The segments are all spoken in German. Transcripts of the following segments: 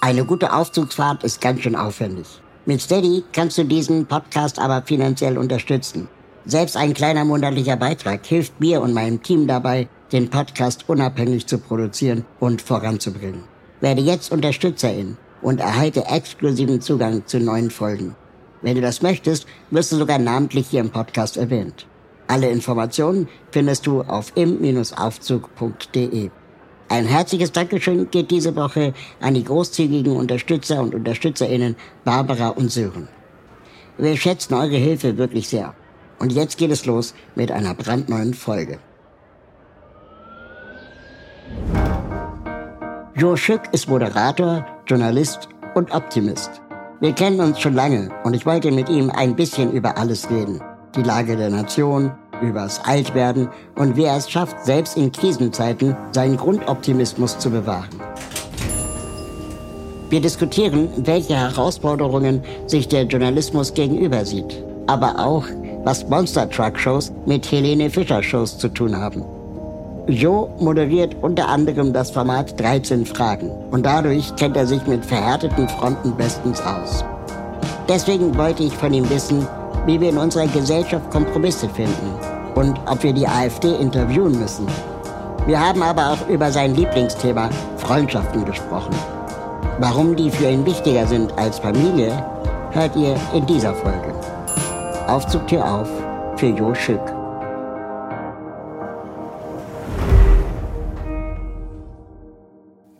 Eine gute Aufzugsfahrt ist ganz schön aufwendig. Mit Steady kannst du diesen Podcast aber finanziell unterstützen. Selbst ein kleiner monatlicher Beitrag hilft mir und meinem Team dabei, den Podcast unabhängig zu produzieren und voranzubringen. Werde jetzt Unterstützerin und erhalte exklusiven Zugang zu neuen Folgen. Wenn du das möchtest, wirst du sogar namentlich hier im Podcast erwähnt. Alle Informationen findest du auf im-aufzug.de. Ein herzliches Dankeschön geht diese Woche an die großzügigen Unterstützer und Unterstützerinnen Barbara und Sören. Wir schätzen eure Hilfe wirklich sehr. Und jetzt geht es los mit einer brandneuen Folge. Joe Schück ist Moderator, Journalist und Optimist. Wir kennen uns schon lange und ich wollte mit ihm ein bisschen über alles reden. Die Lage der Nation, übers Altwerden und wie er es schafft, selbst in Krisenzeiten seinen Grundoptimismus zu bewahren. Wir diskutieren, welche Herausforderungen sich der Journalismus gegenüber sieht, aber auch, was Monster Truck Shows mit Helene Fischer Shows zu tun haben. Joe moderiert unter anderem das Format 13 Fragen und dadurch kennt er sich mit verhärteten Fronten bestens aus. Deswegen wollte ich von ihm wissen, wie wir in unserer Gesellschaft Kompromisse finden und ob wir die AfD interviewen müssen. Wir haben aber auch über sein Lieblingsthema Freundschaften gesprochen. Warum die für ihn wichtiger sind als Familie, hört ihr in dieser Folge. Aufzugtür auf für Jo Schück.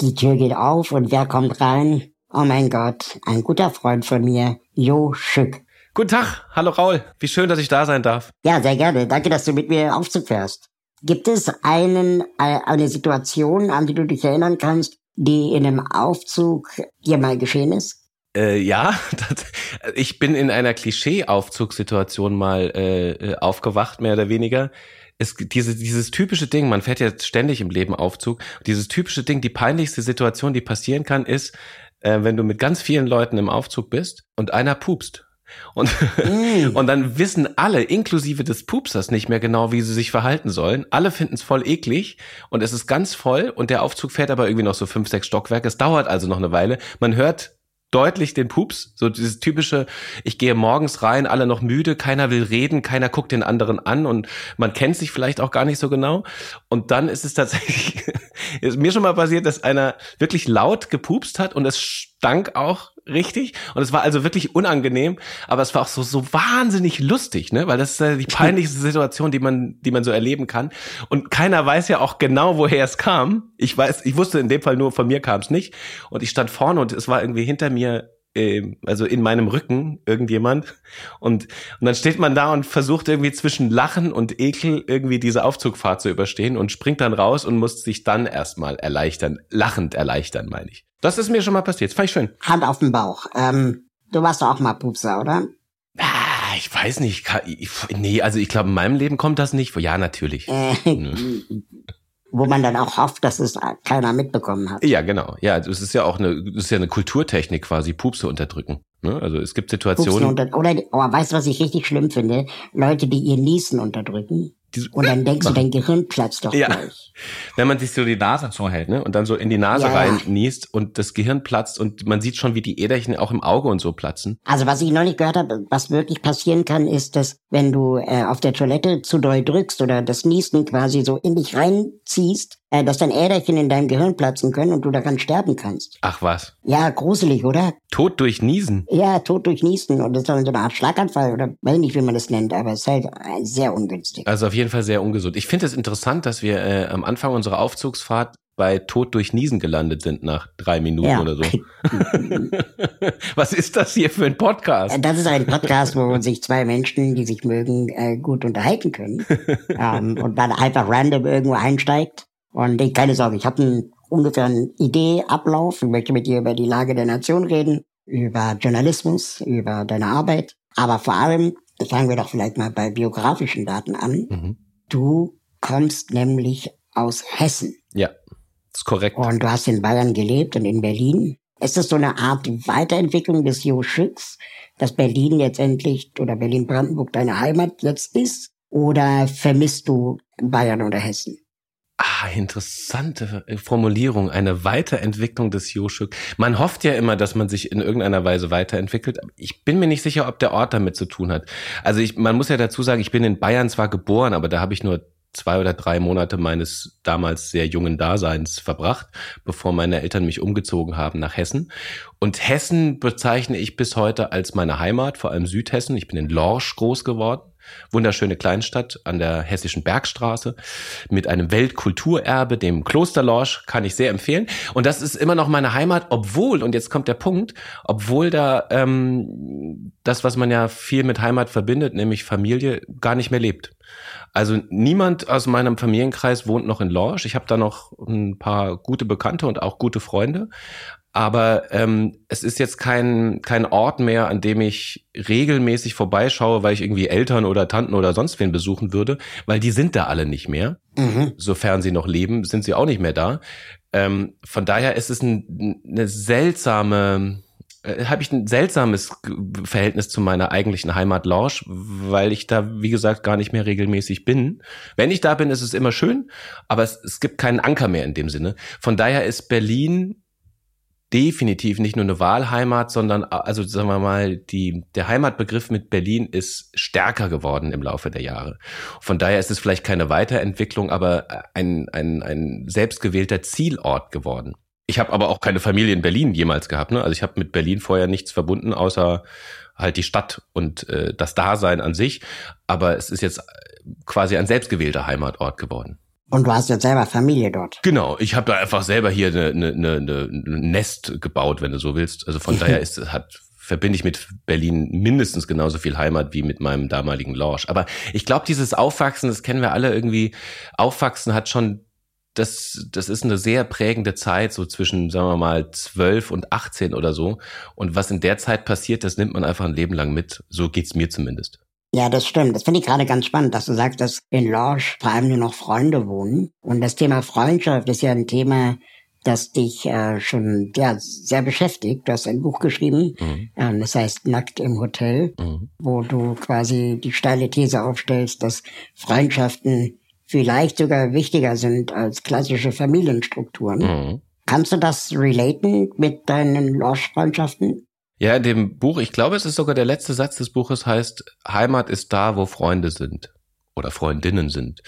Die Tür geht auf und wer kommt rein? Oh mein Gott, ein guter Freund von mir, Jo Schück. Guten Tag, hallo Raul. Wie schön, dass ich da sein darf. Ja, sehr gerne. Danke, dass du mit mir Aufzug fährst. Gibt es einen, äh, eine Situation, an die du dich erinnern kannst, die in einem Aufzug dir mal geschehen ist? Äh, ja, das, ich bin in einer Klischee-Aufzugssituation mal äh, aufgewacht, mehr oder weniger. Es, diese, dieses typische Ding, man fährt ja ständig im Leben Aufzug, dieses typische Ding, die peinlichste Situation, die passieren kann, ist, äh, wenn du mit ganz vielen Leuten im Aufzug bist und einer pupst. Und, mm. und dann wissen alle, inklusive des Pupsers, nicht mehr genau, wie sie sich verhalten sollen. Alle finden es voll eklig und es ist ganz voll und der Aufzug fährt aber irgendwie noch so fünf, sechs Stockwerke. Es dauert also noch eine Weile. Man hört deutlich den Pups, so dieses typische, ich gehe morgens rein, alle noch müde, keiner will reden, keiner guckt den anderen an und man kennt sich vielleicht auch gar nicht so genau. Und dann ist es tatsächlich, ist mir schon mal passiert, dass einer wirklich laut gepupst hat und es stank auch richtig? Und es war also wirklich unangenehm, aber es war auch so so wahnsinnig lustig, ne, weil das ist ja die peinlichste Situation, die man die man so erleben kann. Und keiner weiß ja auch genau, woher es kam. Ich weiß, ich wusste in dem Fall nur von mir kam es nicht. Und ich stand vorne und es war irgendwie hinter mir ähm, also in meinem Rücken irgendjemand und und dann steht man da und versucht irgendwie zwischen Lachen und Ekel irgendwie diese Aufzugfahrt zu überstehen und springt dann raus und muss sich dann erstmal erleichtern, lachend erleichtern, meine ich. Das ist mir schon mal passiert. Fand ich schön. Hand auf den Bauch. Ähm, du warst doch auch mal Pupser, oder? Ah, ich weiß nicht. Ich, nee, also ich glaube, in meinem Leben kommt das nicht. Ja, natürlich. Äh, Wo man dann auch hofft, dass es keiner mitbekommen hat. Ja, genau. Ja, das ist ja auch eine, das ist ja eine Kulturtechnik quasi, Pupse unterdrücken. Ne? Also es gibt Situationen. Unter oder, oh, weißt du, was ich richtig schlimm finde? Leute, die ihr Niesen unterdrücken. Und dann denkst du, dein Gehirn platzt doch ja. gleich. Wenn man sich so die Nase zuhält, ne? Und dann so in die Nase ja. rein niest und das Gehirn platzt und man sieht schon, wie die Äderchen auch im Auge und so platzen. Also was ich noch nicht gehört habe, was wirklich passieren kann, ist, dass wenn du äh, auf der Toilette zu doll drückst oder das Niesten quasi so in dich reinziehst, äh, dass dann Äderchen in deinem Gehirn platzen können und du daran sterben kannst. Ach was. Ja, gruselig, oder? Tod durch Niesen. Ja, Tod durch Niesen. Und das ist dann so eine Art Schlaganfall oder weiß nicht, wie man das nennt, aber es ist halt äh, sehr ungünstig. Also auf jeden Fall sehr ungesund. Ich finde es interessant, dass wir äh, am Anfang unserer Aufzugsfahrt bei Tod durch Niesen gelandet sind nach drei Minuten ja. oder so. Was ist das hier für ein Podcast? Das ist ein Podcast, wo sich zwei Menschen, die sich mögen, äh, gut unterhalten können. ähm, und dann einfach random irgendwo einsteigt. Und ich, keine Sorge, ich habe ein ungefähr eine Idee, Ablauf. Ich möchte mit dir über die Lage der Nation reden, über Journalismus, über deine Arbeit. Aber vor allem, fangen wir doch vielleicht mal bei biografischen Daten an. Mhm. Du kommst nämlich aus Hessen. Ja, ist korrekt. Und du hast in Bayern gelebt und in Berlin. Ist das so eine Art Weiterentwicklung des Jo Schütz, dass Berlin jetzt endlich oder Berlin-Brandenburg deine Heimat jetzt ist? Oder vermisst du Bayern oder Hessen? Ah, interessante Formulierung, eine Weiterentwicklung des Joschuk. Man hofft ja immer, dass man sich in irgendeiner Weise weiterentwickelt. Ich bin mir nicht sicher, ob der Ort damit zu tun hat. Also ich, man muss ja dazu sagen, ich bin in Bayern zwar geboren, aber da habe ich nur zwei oder drei Monate meines damals sehr jungen Daseins verbracht, bevor meine Eltern mich umgezogen haben nach Hessen. Und Hessen bezeichne ich bis heute als meine Heimat, vor allem Südhessen. Ich bin in Lorsch groß geworden. Wunderschöne Kleinstadt an der hessischen Bergstraße mit einem Weltkulturerbe, dem Kloster Lorsch, kann ich sehr empfehlen. Und das ist immer noch meine Heimat, obwohl, und jetzt kommt der Punkt, obwohl da ähm, das, was man ja viel mit Heimat verbindet, nämlich Familie, gar nicht mehr lebt. Also niemand aus meinem Familienkreis wohnt noch in Lorsch. Ich habe da noch ein paar gute Bekannte und auch gute Freunde. Aber ähm, es ist jetzt kein, kein Ort mehr, an dem ich regelmäßig vorbeischaue, weil ich irgendwie Eltern oder Tanten oder sonst wen besuchen würde, weil die sind da alle nicht mehr. Mhm. Sofern sie noch leben, sind sie auch nicht mehr da. Ähm, von daher ist es ein, eine seltsame, äh, habe ich ein seltsames Verhältnis zu meiner eigentlichen Heimat Lorsch, weil ich da, wie gesagt, gar nicht mehr regelmäßig bin. Wenn ich da bin, ist es immer schön, aber es, es gibt keinen Anker mehr in dem Sinne. Von daher ist Berlin definitiv nicht nur eine Wahlheimat, sondern also sagen wir mal, die, der Heimatbegriff mit Berlin ist stärker geworden im Laufe der Jahre. Von daher ist es vielleicht keine Weiterentwicklung, aber ein, ein, ein selbstgewählter Zielort geworden. Ich habe aber auch keine Familie in Berlin jemals gehabt. Ne? Also ich habe mit Berlin vorher nichts verbunden, außer halt die Stadt und äh, das Dasein an sich. Aber es ist jetzt quasi ein selbstgewählter Heimatort geworden. Und du hast jetzt selber Familie dort. Genau, ich habe da einfach selber hier eine, eine, eine, ein Nest gebaut, wenn du so willst. Also von daher ist hat verbinde ich mit Berlin mindestens genauso viel Heimat wie mit meinem damaligen Lorsch. Aber ich glaube, dieses Aufwachsen, das kennen wir alle irgendwie. Aufwachsen hat schon das, das ist eine sehr prägende Zeit, so zwischen, sagen wir mal, zwölf und 18 oder so. Und was in der Zeit passiert, das nimmt man einfach ein Leben lang mit. So geht's mir zumindest. Ja, das stimmt. Das finde ich gerade ganz spannend, dass du sagst, dass in Lorsch vor allem nur noch Freunde wohnen. Und das Thema Freundschaft ist ja ein Thema, das dich äh, schon ja, sehr beschäftigt. Du hast ein Buch geschrieben, mhm. äh, das heißt Nackt im Hotel, mhm. wo du quasi die steile These aufstellst, dass Freundschaften vielleicht sogar wichtiger sind als klassische Familienstrukturen. Mhm. Kannst du das relaten mit deinen Lorsch-Freundschaften? Ja, in dem Buch, ich glaube, es ist sogar der letzte Satz des Buches heißt, Heimat ist da, wo Freunde sind oder Freundinnen sind.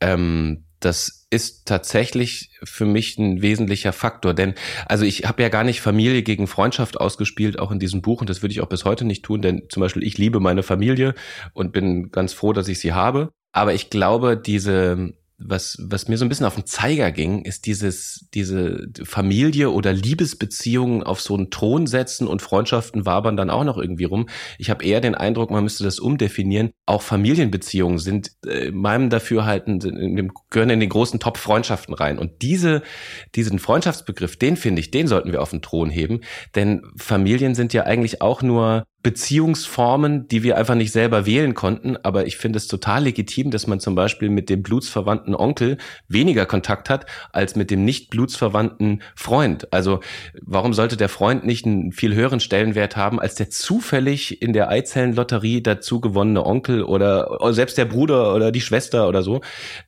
Ähm, das ist tatsächlich für mich ein wesentlicher Faktor, denn also ich habe ja gar nicht Familie gegen Freundschaft ausgespielt, auch in diesem Buch und das würde ich auch bis heute nicht tun, denn zum Beispiel ich liebe meine Familie und bin ganz froh, dass ich sie habe. Aber ich glaube, diese was, was mir so ein bisschen auf den Zeiger ging, ist dieses, diese Familie oder Liebesbeziehungen auf so einen Thron setzen und Freundschaften wabern dann auch noch irgendwie rum. Ich habe eher den Eindruck, man müsste das umdefinieren. Auch Familienbeziehungen sind äh, meinem Dafürhalten, in dem, gehören in den großen Top-Freundschaften rein. Und diese, diesen Freundschaftsbegriff, den finde ich, den sollten wir auf den Thron heben. Denn Familien sind ja eigentlich auch nur Beziehungsformen, die wir einfach nicht selber wählen konnten. Aber ich finde es total legitim, dass man zum Beispiel mit dem blutsverwandten Onkel weniger Kontakt hat als mit dem nicht blutsverwandten Freund. Also warum sollte der Freund nicht einen viel höheren Stellenwert haben als der zufällig in der Eizellenlotterie dazu gewonnene Onkel oder selbst der Bruder oder die Schwester oder so?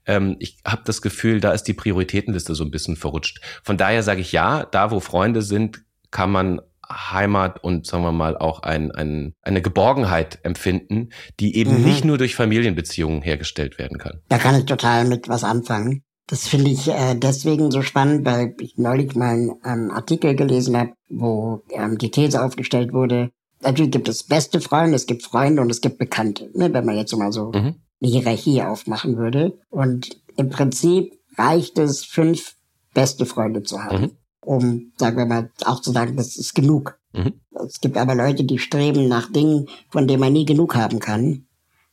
Ähm, ich habe das Gefühl, da ist die Prioritätenliste so ein bisschen verrutscht. Von daher sage ich ja, da wo Freunde sind, kann man Heimat und sagen wir mal auch ein, ein, eine Geborgenheit empfinden, die eben mhm. nicht nur durch Familienbeziehungen hergestellt werden kann. Da kann ich total mit was anfangen. Das finde ich äh, deswegen so spannend, weil ich neulich mal einen ähm, Artikel gelesen habe, wo ähm, die These aufgestellt wurde, natürlich gibt es beste Freunde, es gibt Freunde und es gibt Bekannte, ne, wenn man jetzt mal so mhm. eine Hierarchie aufmachen würde. Und im Prinzip reicht es, fünf beste Freunde zu haben. Mhm um, sagen wir mal, auch zu sagen, das ist genug. Mhm. Es gibt aber Leute, die streben nach Dingen, von denen man nie genug haben kann.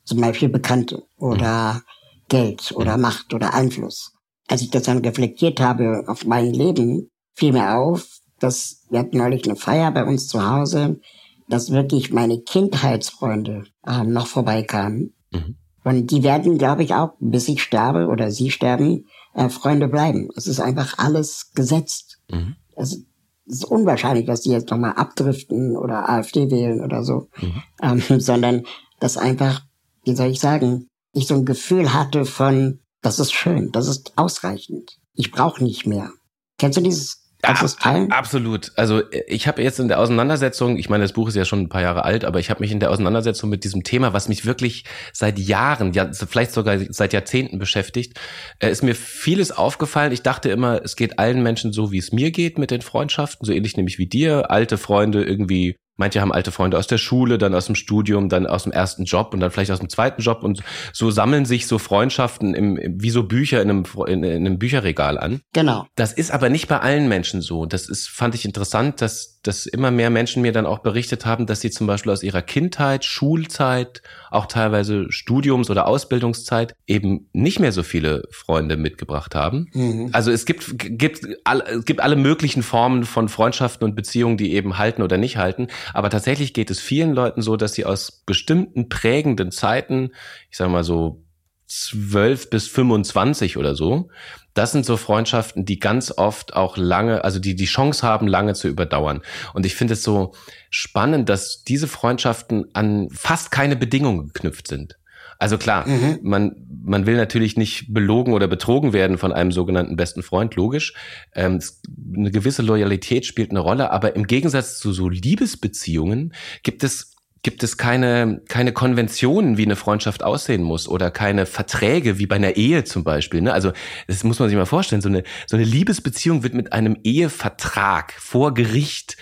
Zum Beispiel Bekannte oder mhm. Geld oder mhm. Macht oder Einfluss. als ich das dann reflektiert habe auf mein Leben, fiel mir auf, dass wir hatten neulich eine Feier bei uns zu Hause, dass wirklich meine Kindheitsfreunde äh, noch vorbeikamen. Mhm. Und die werden, glaube ich, auch, bis ich sterbe oder sie sterben, äh, Freunde bleiben. Es ist einfach alles gesetzt. Mhm. Es ist unwahrscheinlich, dass die jetzt nochmal abdriften oder AfD wählen oder so, mhm. ähm, sondern dass einfach, wie soll ich sagen, ich so ein Gefühl hatte von, das ist schön, das ist ausreichend. Ich brauche nicht mehr. Kennst du dieses Kannst ja, absolut. Also ich habe jetzt in der Auseinandersetzung, ich meine, das Buch ist ja schon ein paar Jahre alt, aber ich habe mich in der Auseinandersetzung mit diesem Thema, was mich wirklich seit Jahren, ja, vielleicht sogar seit Jahrzehnten beschäftigt, äh, ist mir vieles aufgefallen. Ich dachte immer, es geht allen Menschen so, wie es mir geht mit den Freundschaften, so ähnlich nämlich wie dir. Alte Freunde irgendwie Manche haben alte Freunde aus der Schule, dann aus dem Studium, dann aus dem ersten Job und dann vielleicht aus dem zweiten Job und so sammeln sich so Freundschaften im, wie so Bücher in einem, in, in einem Bücherregal an. Genau. Das ist aber nicht bei allen Menschen so. Das ist, fand ich interessant, dass dass immer mehr Menschen mir dann auch berichtet haben, dass sie zum Beispiel aus ihrer Kindheit, Schulzeit, auch teilweise Studiums- oder Ausbildungszeit eben nicht mehr so viele Freunde mitgebracht haben. Mhm. Also es gibt, gibt, es gibt alle möglichen Formen von Freundschaften und Beziehungen, die eben halten oder nicht halten. Aber tatsächlich geht es vielen Leuten so, dass sie aus bestimmten prägenden Zeiten, ich sage mal so 12 bis 25 oder so, das sind so Freundschaften, die ganz oft auch lange, also die die Chance haben, lange zu überdauern. Und ich finde es so spannend, dass diese Freundschaften an fast keine Bedingungen geknüpft sind. Also klar, mhm. man, man will natürlich nicht belogen oder betrogen werden von einem sogenannten besten Freund, logisch. Ähm, eine gewisse Loyalität spielt eine Rolle, aber im Gegensatz zu so Liebesbeziehungen gibt es gibt es keine, keine Konventionen, wie eine Freundschaft aussehen muss oder keine Verträge wie bei einer Ehe zum Beispiel. Ne? Also das muss man sich mal vorstellen. So eine, so eine Liebesbeziehung wird mit einem Ehevertrag vor Gericht,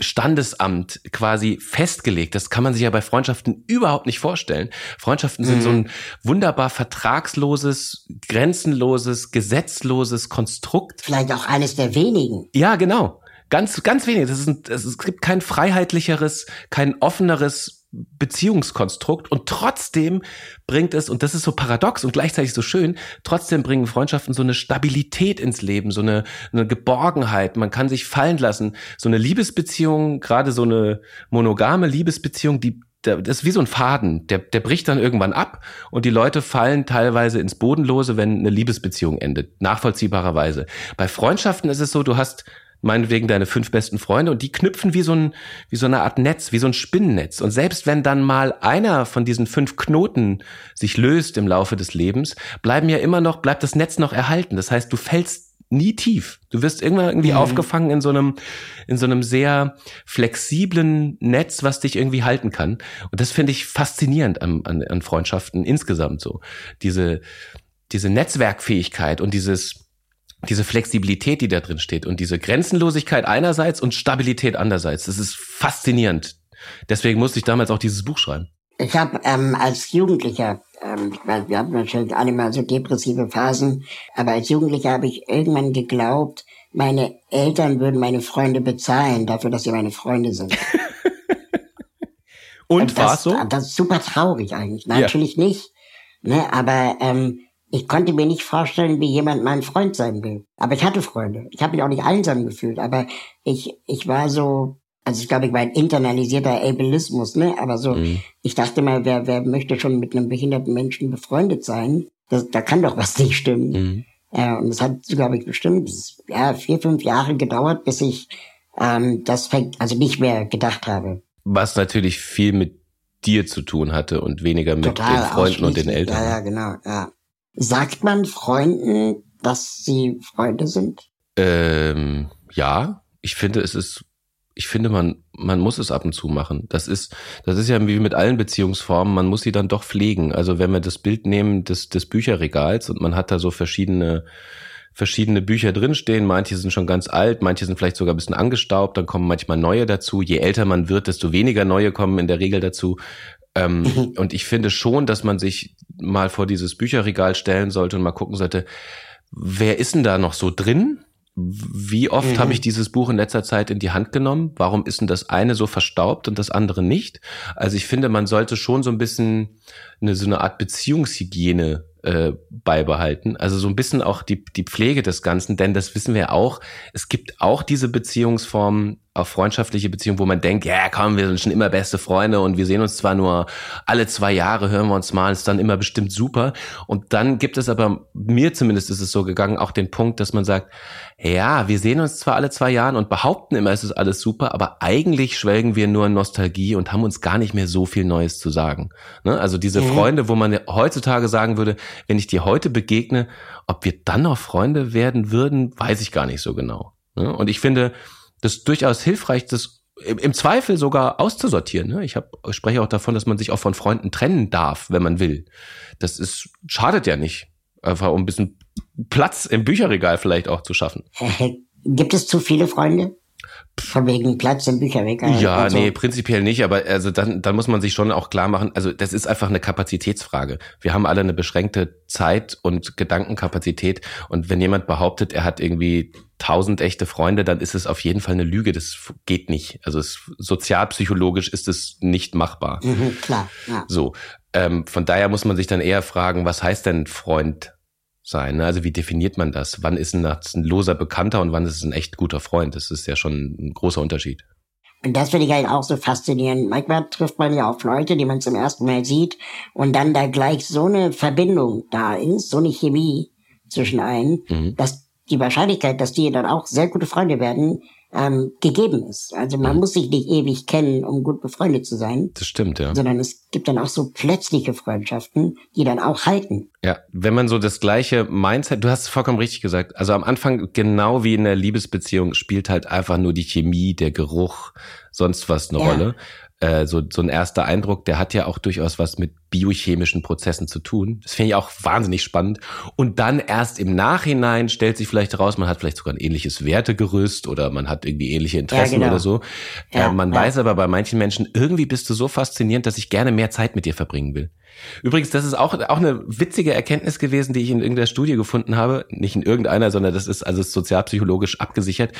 Standesamt quasi festgelegt. Das kann man sich ja bei Freundschaften überhaupt nicht vorstellen. Freundschaften mhm. sind so ein mhm. wunderbar vertragsloses, grenzenloses, gesetzloses Konstrukt. Vielleicht auch eines der wenigen. Ja, genau. Ganz, ganz wenig. Ist ein, es gibt kein freiheitlicheres, kein offeneres Beziehungskonstrukt und trotzdem bringt es, und das ist so paradox und gleichzeitig so schön, trotzdem bringen Freundschaften so eine Stabilität ins Leben, so eine, eine Geborgenheit. Man kann sich fallen lassen. So eine Liebesbeziehung, gerade so eine monogame Liebesbeziehung, die das ist wie so ein Faden, der, der bricht dann irgendwann ab und die Leute fallen teilweise ins Bodenlose, wenn eine Liebesbeziehung endet, nachvollziehbarerweise. Bei Freundschaften ist es so, du hast meinetwegen deine fünf besten Freunde und die knüpfen wie so ein, wie so eine Art Netz, wie so ein Spinnennetz. Und selbst wenn dann mal einer von diesen fünf Knoten sich löst im Laufe des Lebens, bleiben ja immer noch, bleibt das Netz noch erhalten. Das heißt, du fällst nie tief. Du wirst irgendwann irgendwie mhm. aufgefangen in so einem, in so einem sehr flexiblen Netz, was dich irgendwie halten kann. Und das finde ich faszinierend an, an, an Freundschaften insgesamt so. Diese, diese Netzwerkfähigkeit und dieses, diese Flexibilität, die da drin steht und diese Grenzenlosigkeit einerseits und Stabilität andererseits. Das ist faszinierend. Deswegen musste ich damals auch dieses Buch schreiben. Ich habe ähm, als Jugendlicher, ähm, weil wir haben natürlich alle mal so depressive Phasen, aber als Jugendlicher habe ich irgendwann geglaubt, meine Eltern würden meine Freunde bezahlen dafür, dass sie meine Freunde sind. Und war es so? Das ist super traurig eigentlich. Natürlich ja. nicht. Ne, aber ähm, ich konnte mir nicht vorstellen, wie jemand mein Freund sein will. Aber ich hatte Freunde. Ich habe mich auch nicht einsam gefühlt. Aber ich, ich war so, also ich glaube, ich war ein internalisierter Ableismus, ne? Aber so, mhm. ich dachte mal, wer, wer möchte schon mit einem behinderten Menschen befreundet sein? Das, da kann doch was nicht stimmen. Mhm. Äh, und es hat, glaube ich, bestimmt ja, vier, fünf Jahre gedauert, bis ich ähm, das also nicht mehr gedacht habe. Was natürlich viel mit dir zu tun hatte und weniger mit Total den Freunden und den Eltern. Ja, ja, genau, ja. Sagt man Freunden, dass sie Freunde sind? Ähm, ja, ich finde, es ist, ich finde, man, man muss es ab und zu machen. Das ist, das ist ja wie mit allen Beziehungsformen, man muss sie dann doch pflegen. Also wenn wir das Bild nehmen des, des Bücherregals und man hat da so verschiedene, verschiedene Bücher drinstehen. Manche sind schon ganz alt, manche sind vielleicht sogar ein bisschen angestaubt, dann kommen manchmal neue dazu. Je älter man wird, desto weniger neue kommen in der Regel dazu. Ähm, mhm. Und ich finde schon, dass man sich mal vor dieses Bücherregal stellen sollte und mal gucken sollte, wer ist denn da noch so drin? Wie oft mhm. habe ich dieses Buch in letzter Zeit in die Hand genommen? Warum ist denn das eine so verstaubt und das andere nicht? Also ich finde, man sollte schon so ein bisschen eine, so eine Art Beziehungshygiene äh, beibehalten. Also so ein bisschen auch die, die Pflege des Ganzen, denn das wissen wir auch. Es gibt auch diese Beziehungsformen, auch freundschaftliche Beziehungen, wo man denkt, ja komm, wir sind schon immer beste Freunde und wir sehen uns zwar nur alle zwei Jahre, hören wir uns mal, ist dann immer bestimmt super. Und dann gibt es aber, mir zumindest ist es so gegangen, auch den Punkt, dass man sagt, ja, wir sehen uns zwar alle zwei Jahre und behaupten immer, es ist alles super, aber eigentlich schwelgen wir nur in Nostalgie und haben uns gar nicht mehr so viel Neues zu sagen. Ne? Also diese mhm. Freunde, wo man heutzutage sagen würde, wenn ich dir heute begegne, ob wir dann noch Freunde werden würden, weiß ich gar nicht so genau. Ne? Und ich finde, das ist durchaus hilfreich, das im Zweifel sogar auszusortieren. Ne? Ich, hab, spreche auch davon, dass man sich auch von Freunden trennen darf, wenn man will. Das ist schadet ja nicht, einfach um ein bisschen Platz im Bücherregal vielleicht auch zu schaffen. Gibt es zu viele Freunde? Von wegen Platz im Bücherregal. Ja, so. nee, prinzipiell nicht, aber also dann, dann muss man sich schon auch klar machen, also das ist einfach eine Kapazitätsfrage. Wir haben alle eine beschränkte Zeit und Gedankenkapazität und wenn jemand behauptet, er hat irgendwie tausend echte Freunde, dann ist es auf jeden Fall eine Lüge. Das geht nicht. Also es, sozialpsychologisch ist es nicht machbar. Mhm, klar. Ja. So, ähm, von daher muss man sich dann eher fragen, was heißt denn Freund sein? Ne? Also wie definiert man das? Wann ist ein, ein loser Bekannter und wann ist es ein echt guter Freund? Das ist ja schon ein großer Unterschied. Und das finde ich halt auch so faszinierend. Manchmal trifft man ja auf Leute, die man zum ersten Mal sieht und dann da gleich so eine Verbindung da ist, so eine Chemie zwischen allen, mhm. dass die Wahrscheinlichkeit, dass die dann auch sehr gute Freunde werden, ähm, gegeben ist. Also man mhm. muss sich nicht ewig kennen, um gut befreundet zu sein. Das stimmt, ja. Sondern es gibt dann auch so plötzliche Freundschaften, die dann auch halten. Ja, wenn man so das gleiche Mindset, du hast es vollkommen richtig gesagt. Also am Anfang, genau wie in der Liebesbeziehung, spielt halt einfach nur die Chemie, der Geruch, sonst was eine ja. Rolle äh, so, so ein erster Eindruck, der hat ja auch durchaus was mit biochemischen Prozessen zu tun. Das finde ich auch wahnsinnig spannend. Und dann erst im Nachhinein stellt sich vielleicht heraus, man hat vielleicht sogar ein ähnliches Wertegerüst oder man hat irgendwie ähnliche Interessen ja, genau. oder so. Ja, äh, man ja. weiß aber bei manchen Menschen, irgendwie bist du so faszinierend, dass ich gerne mehr Zeit mit dir verbringen will. Übrigens, das ist auch, auch eine witzige Erkenntnis gewesen, die ich in irgendeiner Studie gefunden habe. Nicht in irgendeiner, sondern das ist also sozialpsychologisch abgesichert.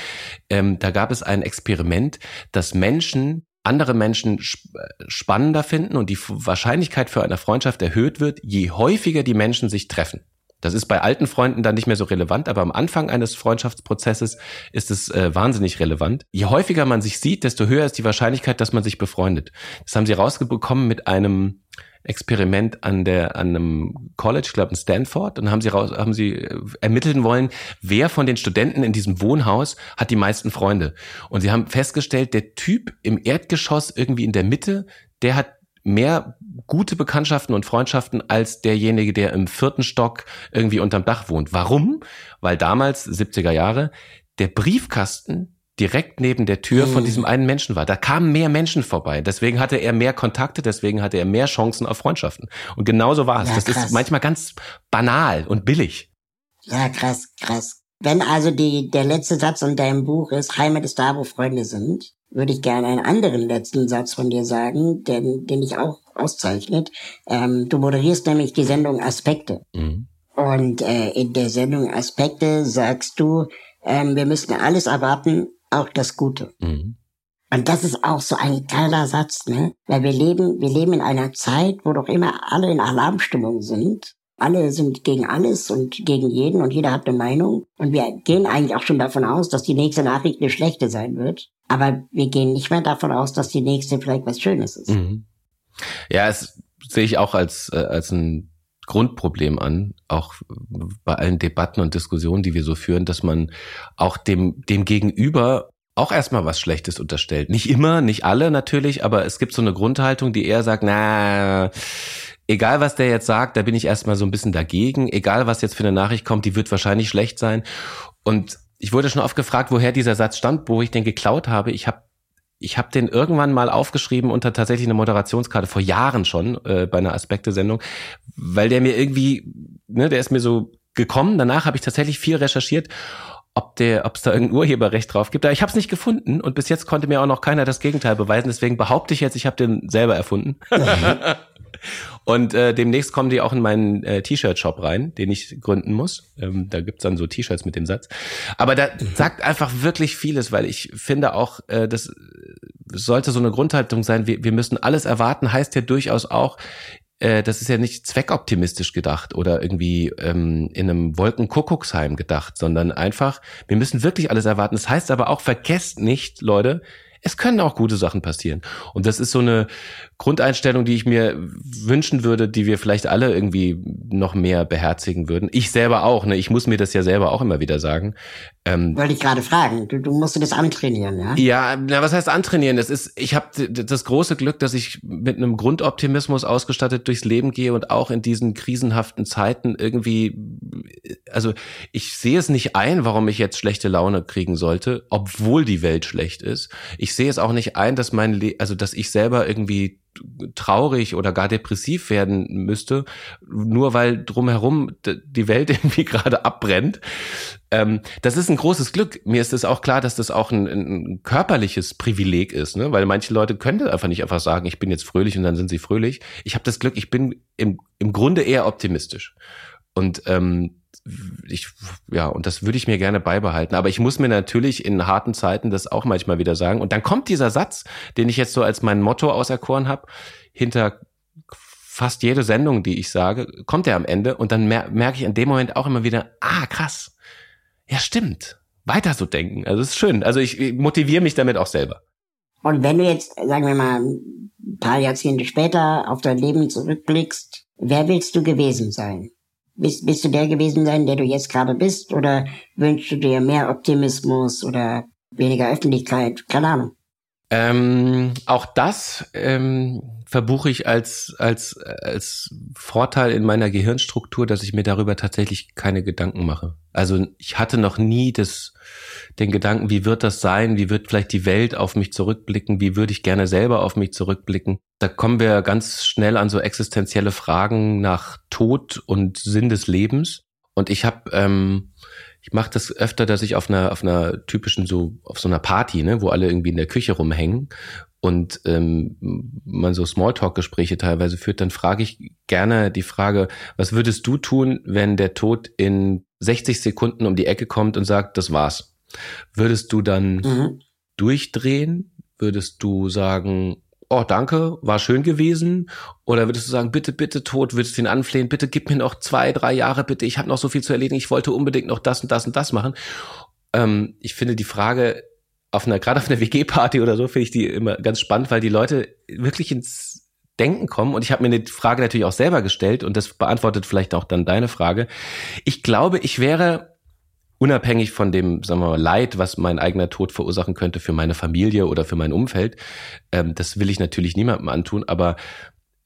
Ähm, da gab es ein Experiment, dass Menschen andere Menschen spannender finden und die Wahrscheinlichkeit für eine Freundschaft erhöht wird, je häufiger die Menschen sich treffen. Das ist bei alten Freunden dann nicht mehr so relevant, aber am Anfang eines Freundschaftsprozesses ist es äh, wahnsinnig relevant. Je häufiger man sich sieht, desto höher ist die Wahrscheinlichkeit, dass man sich befreundet. Das haben sie rausbekommen mit einem Experiment an der an einem College, ich glaube in Stanford, und haben sie raus, haben sie äh, ermitteln wollen, wer von den Studenten in diesem Wohnhaus hat die meisten Freunde. Und sie haben festgestellt, der Typ im Erdgeschoss irgendwie in der Mitte, der hat mehr gute Bekanntschaften und Freundschaften als derjenige, der im vierten Stock irgendwie unterm Dach wohnt. Warum? Weil damals, 70er Jahre, der Briefkasten direkt neben der Tür von hm. diesem einen Menschen war. Da kamen mehr Menschen vorbei. Deswegen hatte er mehr Kontakte, deswegen hatte er mehr Chancen auf Freundschaften. Und genauso war es. Ja, das ist manchmal ganz banal und billig. Ja, krass, krass. Wenn also die, der letzte Satz in deinem Buch ist, Heimat ist da, wo Freunde sind, würde ich gerne einen anderen letzten Satz von dir sagen, den, den ich auch auszeichnet. Ähm, du moderierst nämlich die Sendung Aspekte. Mhm. Und äh, in der Sendung Aspekte sagst du, ähm, wir müssen alles erwarten, auch das Gute. Mhm. Und das ist auch so ein geiler Satz, ne? Weil wir leben, wir leben in einer Zeit, wo doch immer alle in Alarmstimmung sind. Alle sind gegen alles und gegen jeden und jeder hat eine Meinung. Und wir gehen eigentlich auch schon davon aus, dass die nächste Nachricht eine schlechte sein wird. Aber wir gehen nicht mehr davon aus, dass die nächste vielleicht was Schönes ist. Mhm. Ja, es sehe ich auch als, äh, als ein Grundproblem an, auch bei allen Debatten und Diskussionen, die wir so führen, dass man auch dem, dem Gegenüber auch erstmal was Schlechtes unterstellt. Nicht immer, nicht alle natürlich, aber es gibt so eine Grundhaltung, die eher sagt, na, egal was der jetzt sagt, da bin ich erstmal so ein bisschen dagegen. Egal was jetzt für eine Nachricht kommt, die wird wahrscheinlich schlecht sein. Und ich wurde schon oft gefragt, woher dieser Satz stammt, wo ich den geklaut habe. Ich habe ich habe den irgendwann mal aufgeschrieben unter tatsächlich eine Moderationskarte vor Jahren schon äh, bei einer Aspekte-Sendung, weil der mir irgendwie, ne, der ist mir so gekommen. Danach habe ich tatsächlich viel recherchiert, ob der, ob es da irgendein Urheberrecht drauf gibt. Aber ich habe es nicht gefunden und bis jetzt konnte mir auch noch keiner das Gegenteil beweisen. Deswegen behaupte ich jetzt, ich habe den selber erfunden. Und äh, demnächst kommen die auch in meinen äh, T-Shirt-Shop rein, den ich gründen muss. Ähm, da gibt's dann so T-Shirts mit dem Satz. Aber da mhm. sagt einfach wirklich vieles, weil ich finde auch, äh, das sollte so eine Grundhaltung sein, wir, wir müssen alles erwarten, heißt ja durchaus auch, äh, das ist ja nicht zweckoptimistisch gedacht oder irgendwie ähm, in einem Wolkenkuckucksheim gedacht, sondern einfach, wir müssen wirklich alles erwarten. Das heißt aber auch, vergesst nicht, Leute, es können auch gute Sachen passieren. Und das ist so eine Grundeinstellung, die ich mir wünschen würde, die wir vielleicht alle irgendwie noch mehr beherzigen würden. Ich selber auch, ne? Ich muss mir das ja selber auch immer wieder sagen. Ähm, Wollte ich gerade fragen. Du, du musst das antrainieren, ja? Ja, na, was heißt antrainieren? Das ist, ich habe das große Glück, dass ich mit einem Grundoptimismus ausgestattet durchs Leben gehe und auch in diesen krisenhaften Zeiten irgendwie, also ich sehe es nicht ein, warum ich jetzt schlechte Laune kriegen sollte, obwohl die Welt schlecht ist. Ich sehe es auch nicht ein, dass mein, Le also dass ich selber irgendwie traurig oder gar depressiv werden müsste, nur weil drumherum die Welt irgendwie gerade abbrennt. Ähm, das ist ein großes Glück. Mir ist es auch klar, dass das auch ein, ein körperliches Privileg ist, ne? weil manche Leute können einfach nicht einfach sagen, ich bin jetzt fröhlich und dann sind sie fröhlich. Ich habe das Glück, ich bin im, im Grunde eher optimistisch. Und ähm, ich, ja, und das würde ich mir gerne beibehalten. Aber ich muss mir natürlich in harten Zeiten das auch manchmal wieder sagen. Und dann kommt dieser Satz, den ich jetzt so als mein Motto auserkoren habe, hinter fast jede Sendung, die ich sage, kommt er am Ende und dann mer merke ich in dem Moment auch immer wieder, ah, krass. Ja, stimmt. Weiter so denken. Also es ist schön. Also ich, ich motiviere mich damit auch selber. Und wenn du jetzt, sagen wir mal, ein paar Jahrzehnte später auf dein Leben zurückblickst, wer willst du gewesen sein? Bist, bist du der gewesen sein, der du jetzt gerade bist? Oder wünschst du dir mehr Optimismus oder weniger Öffentlichkeit? Keine Ahnung. Ähm, auch das ähm, verbuche ich als, als, als Vorteil in meiner Gehirnstruktur, dass ich mir darüber tatsächlich keine Gedanken mache. Also ich hatte noch nie das, den Gedanken, wie wird das sein? Wie wird vielleicht die Welt auf mich zurückblicken? Wie würde ich gerne selber auf mich zurückblicken? Da kommen wir ganz schnell an so existenzielle Fragen nach Tod und Sinn des Lebens. Und ich habe ähm, ich mache das öfter, dass ich auf einer auf einer typischen so auf so einer Party, ne, wo alle irgendwie in der Küche rumhängen und ähm, man so Smalltalk-Gespräche teilweise führt, dann frage ich gerne die Frage, was würdest du tun, wenn der Tod in 60 Sekunden um die Ecke kommt und sagt, das war's? Würdest du dann mhm. durchdrehen? Würdest du sagen, oh danke, war schön gewesen? Oder würdest du sagen, bitte, bitte tot, würdest du ihn anflehen, bitte gib mir noch zwei, drei Jahre, bitte, ich habe noch so viel zu erledigen, ich wollte unbedingt noch das und das und das machen. Ähm, ich finde die Frage auf einer, gerade auf einer WG-Party oder so, finde ich die immer ganz spannend, weil die Leute wirklich ins Denken kommen. Und ich habe mir die Frage natürlich auch selber gestellt und das beantwortet vielleicht auch dann deine Frage. Ich glaube, ich wäre unabhängig von dem, sagen wir mal, Leid, was mein eigener Tod verursachen könnte für meine Familie oder für mein Umfeld, ähm, das will ich natürlich niemandem antun, aber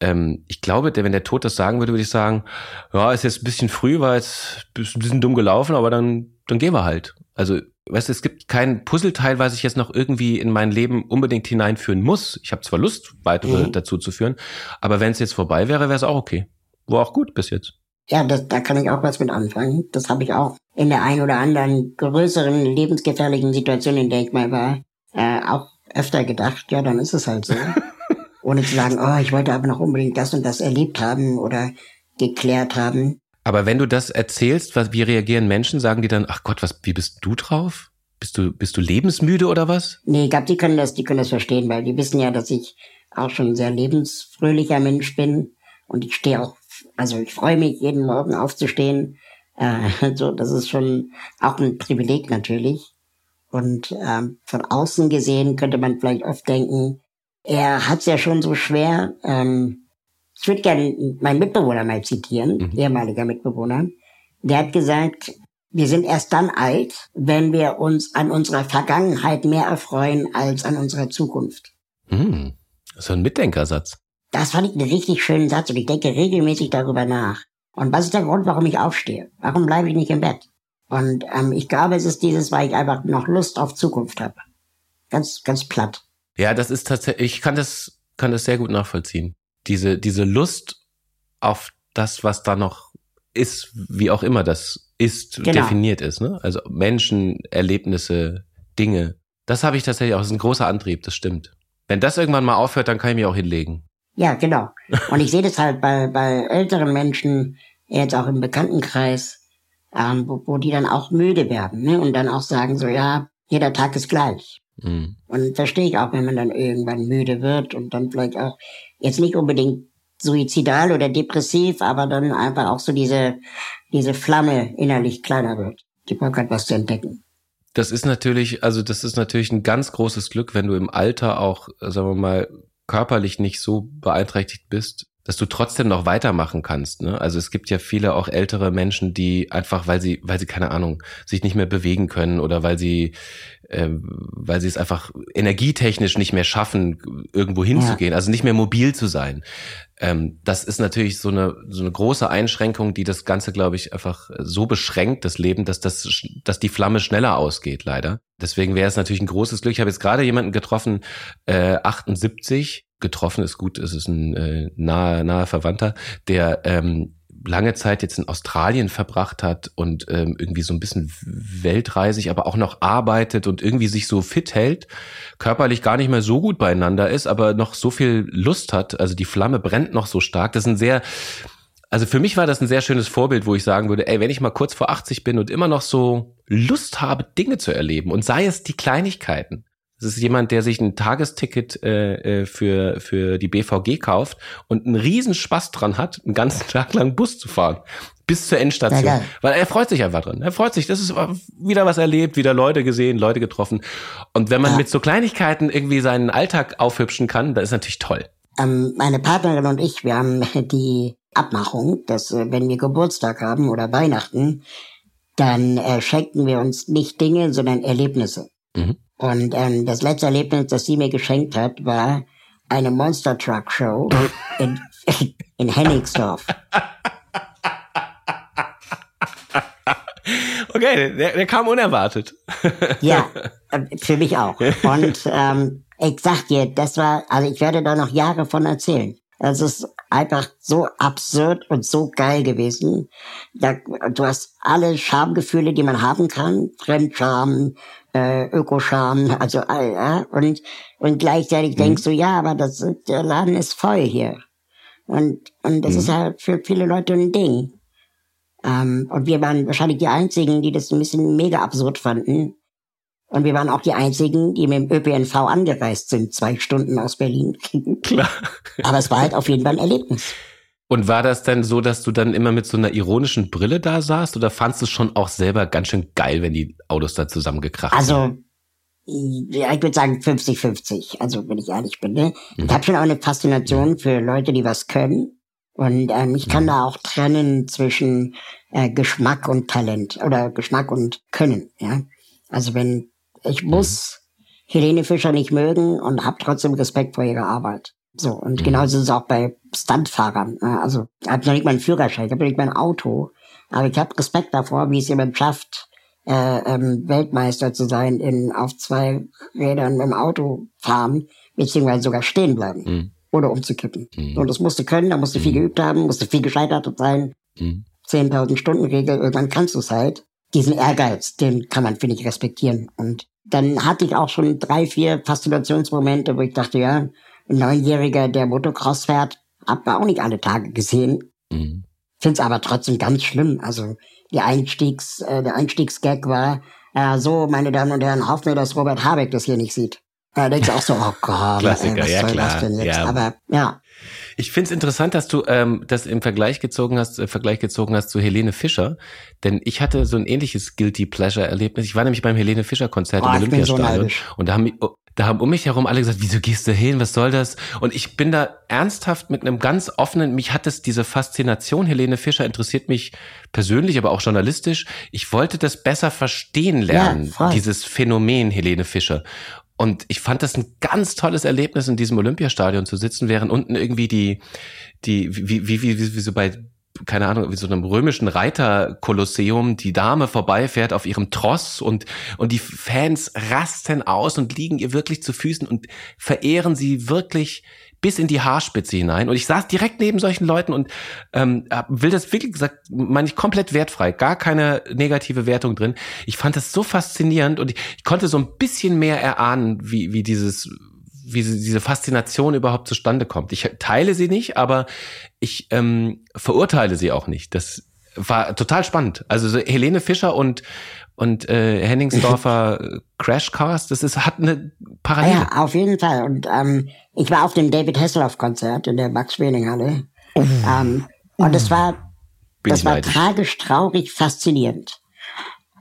ähm, ich glaube, der, wenn der Tod das sagen würde, würde ich sagen, ja, ist jetzt ein bisschen früh, war jetzt ein bisschen dumm gelaufen, aber dann, dann gehen wir halt. Also, weißt du, es gibt kein Puzzleteil, was ich jetzt noch irgendwie in mein Leben unbedingt hineinführen muss. Ich habe zwar Lust, weitere mhm. dazu zu führen, aber wenn es jetzt vorbei wäre, wäre es auch okay. War auch gut bis jetzt. Ja, das, da kann ich auch was mit anfangen. Das habe ich auch in der ein oder anderen größeren lebensgefährlichen Situation, in der ich mal war, äh, auch öfter gedacht. Ja, dann ist es halt so. Ohne zu sagen, oh, ich wollte aber noch unbedingt das und das erlebt haben oder geklärt haben. Aber wenn du das erzählst, was, wie reagieren Menschen? Sagen die dann, ach Gott, was, wie bist du drauf? Bist du, bist du lebensmüde oder was? Nee, ich glaube, die können das, die können das verstehen, weil die wissen ja, dass ich auch schon ein sehr lebensfröhlicher Mensch bin und ich stehe auch also ich freue mich, jeden Morgen aufzustehen. Äh, also das ist schon auch ein Privileg natürlich. Und ähm, von außen gesehen könnte man vielleicht oft denken, er hat es ja schon so schwer. Ähm, ich würde gerne meinen Mitbewohner mal zitieren, mhm. ehemaliger Mitbewohner. Der hat gesagt, wir sind erst dann alt, wenn wir uns an unserer Vergangenheit mehr erfreuen als an unserer Zukunft. Hm, das ist ein Mitdenkersatz. Das fand ich einen richtig schönen Satz und ich denke regelmäßig darüber nach. Und was ist der Grund, warum ich aufstehe? Warum bleibe ich nicht im Bett? Und ähm, ich glaube, es ist dieses, weil ich einfach noch Lust auf Zukunft habe. Ganz, ganz platt. Ja, das ist tatsächlich, ich kann das, kann das sehr gut nachvollziehen. Diese, diese Lust auf das, was da noch ist, wie auch immer das ist, genau. definiert ist. Ne? Also Menschen, Erlebnisse, Dinge. Das habe ich tatsächlich auch. Das ist ein großer Antrieb, das stimmt. Wenn das irgendwann mal aufhört, dann kann ich mich auch hinlegen. Ja, genau. Und ich sehe das halt bei, bei älteren Menschen, jetzt auch im Bekanntenkreis, ähm, wo, wo die dann auch müde werden ne? und dann auch sagen so, ja, jeder Tag ist gleich. Mhm. Und verstehe ich auch, wenn man dann irgendwann müde wird und dann vielleicht auch jetzt nicht unbedingt suizidal oder depressiv, aber dann einfach auch so diese, diese Flamme innerlich kleiner wird. Die Bock hat, was zu entdecken. Das ist natürlich, also das ist natürlich ein ganz großes Glück, wenn du im Alter auch, sagen wir mal, körperlich nicht so beeinträchtigt bist, dass du trotzdem noch weitermachen kannst. Ne? Also es gibt ja viele auch ältere Menschen, die einfach, weil sie, weil sie keine Ahnung, sich nicht mehr bewegen können oder weil sie, äh, weil sie es einfach energietechnisch nicht mehr schaffen, irgendwo hinzugehen, ja. also nicht mehr mobil zu sein. Ähm, das ist natürlich so eine so eine große Einschränkung, die das Ganze, glaube ich, einfach so beschränkt, das Leben, dass das, dass die Flamme schneller ausgeht, leider. Deswegen wäre es natürlich ein großes Glück. Ich habe jetzt gerade jemanden getroffen, äh, 78, getroffen ist gut, es ist ein äh, nahe, nahe Verwandter, der ähm, lange Zeit jetzt in Australien verbracht hat und ähm, irgendwie so ein bisschen weltreisig, aber auch noch arbeitet und irgendwie sich so fit hält, körperlich gar nicht mehr so gut beieinander ist, aber noch so viel Lust hat. Also die Flamme brennt noch so stark. Das ist ein sehr, also für mich war das ein sehr schönes Vorbild, wo ich sagen würde, ey, wenn ich mal kurz vor 80 bin und immer noch so Lust habe, Dinge zu erleben und sei es die Kleinigkeiten, das ist jemand, der sich ein Tagesticket äh, äh für, für die BVG kauft und einen riesen Spaß dran hat, einen ganzen Tag lang Bus zu fahren. Bis zur Endstation. Ja, Weil er freut sich einfach dran. Er freut sich. Das ist wieder was erlebt, wieder Leute gesehen, Leute getroffen. Und wenn man ja. mit so Kleinigkeiten irgendwie seinen Alltag aufhübschen kann, das ist natürlich toll. Ähm, meine Partnerin und ich, wir haben die Abmachung, dass äh, wenn wir Geburtstag haben oder Weihnachten, dann äh, schenken wir uns nicht Dinge, sondern Erlebnisse. Mhm. Und ähm, das letzte Erlebnis, das sie mir geschenkt hat, war eine Monster Truck Show in, in Hennigsdorf. Okay, der, der kam unerwartet. ja, äh, für mich auch. Und ähm, ich sag dir, das war, also ich werde da noch Jahre von erzählen. Es ist einfach so absurd und so geil gewesen. Da, du hast alle Schamgefühle, die man haben kann. Fremdscham, äh, Ökoscham, also äh, und und gleichzeitig mhm. denkst du, ja, aber das der Laden ist voll hier und und das mhm. ist halt für viele Leute ein Ding. Ähm, und wir waren wahrscheinlich die einzigen, die das ein bisschen mega absurd fanden. Und wir waren auch die einzigen, die mit dem ÖPNV angereist sind, zwei Stunden aus Berlin. Klar. Aber es war halt auf jeden Fall ein Erlebnis. Und war das denn so, dass du dann immer mit so einer ironischen Brille da saßt oder fandst du es schon auch selber ganz schön geil, wenn die Autos da zusammengekracht Also, ja, ich würde sagen 50-50, also wenn ich ehrlich bin. Ne? Mhm. Ich habe schon auch eine Faszination mhm. für Leute, die was können. Und ähm, ich kann mhm. da auch trennen zwischen äh, Geschmack und Talent oder Geschmack und Können. Ja, Also wenn ich mhm. muss Helene Fischer nicht mögen und habe trotzdem Respekt vor ihrer Arbeit. So, und mhm. genauso ist es auch bei Stuntfahrern. Also, ich habe noch nicht mal einen Führerschein, ich habe noch nicht mal ein Auto. Aber ich habe Respekt davor, wie es jemand schafft, äh, ähm, Weltmeister zu sein, in auf zwei Rädern mit dem Auto fahren, beziehungsweise sogar stehen bleiben. Mhm. Oder umzukippen. Mhm. Und das musste können, da musste viel mhm. geübt haben, musste viel gescheitert sein. Mhm. 10.000 Stunden Regel, irgendwann kannst du es halt. Diesen Ehrgeiz, den kann man, finde ich, respektieren. Und dann hatte ich auch schon drei, vier Faszinationsmomente, wo ich dachte, ja, Neunjähriger, der Motocross fährt, hat man auch nicht alle Tage gesehen. Mhm. Find's aber trotzdem ganz schlimm. Also die Einstiegs, äh, der Einstiegsgag war, äh, so, meine Damen und Herren, hoffen wir, dass Robert Habeck das hier nicht sieht. Da denkst du auch so, oh Gott, Klassiker, ey, was ja, soll klar. das denn jetzt? Ja. Aber ja. Ich finde es interessant, dass du ähm, das im Vergleich gezogen hast, äh, Vergleich gezogen hast zu Helene Fischer, denn ich hatte so ein ähnliches Guilty Pleasure Erlebnis. Ich war nämlich beim Helene Fischer Konzert oh, im Olympiastadion so und da haben oh, da haben um mich herum alle gesagt, wieso gehst du hin, was soll das? Und ich bin da ernsthaft mit einem ganz offenen, mich hat es diese Faszination, Helene Fischer interessiert mich persönlich, aber auch journalistisch. Ich wollte das besser verstehen lernen, ja, dieses Phänomen Helene Fischer. Und ich fand das ein ganz tolles Erlebnis, in diesem Olympiastadion zu sitzen, während unten irgendwie die, die, wie, wie, wie, wie, wie so bei keine Ahnung, wie so einem römischen Reiterkolosseum die Dame vorbeifährt auf ihrem Tross und, und die Fans rasten aus und liegen ihr wirklich zu Füßen und verehren sie wirklich bis in die Haarspitze hinein. Und ich saß direkt neben solchen Leuten und ähm, will das wirklich gesagt, meine ich komplett wertfrei, gar keine negative Wertung drin. Ich fand das so faszinierend und ich, ich konnte so ein bisschen mehr erahnen, wie, wie dieses wie diese Faszination überhaupt zustande kommt. Ich teile sie nicht, aber ich ähm, verurteile sie auch nicht. Das war total spannend. Also so Helene Fischer und und äh, Henningsdorfer Crashcast, das ist hat eine Parallele. Ja, auf jeden Fall. Und ähm, ich war auf dem David Hasselhoff Konzert in der Max Schmeling Halle. Oh. Ähm, und es war Bin das war neidisch. tragisch, traurig, faszinierend.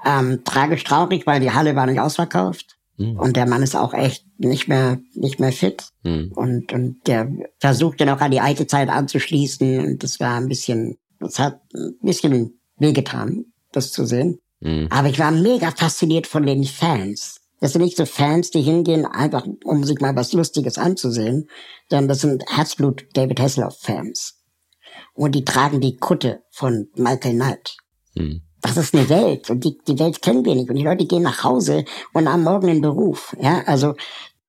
Ähm, tragisch, traurig, weil die Halle war nicht ausverkauft. Mhm. Und der Mann ist auch echt nicht mehr, nicht mehr fit. Mhm. Und, und der versuchte noch an die alte Zeit anzuschließen. Und das war ein bisschen, das hat ein bisschen wehgetan, das zu sehen. Mhm. Aber ich war mega fasziniert von den Fans. Das sind nicht so Fans, die hingehen, einfach um sich mal was Lustiges anzusehen, sondern das sind Herzblut David Hasselhoff-Fans. Und die tragen die Kutte von Michael Knight. Mhm das ist eine Welt und die, die Welt kennen wir nicht. Und die Leute gehen nach Hause und haben morgen einen Beruf. Ja, also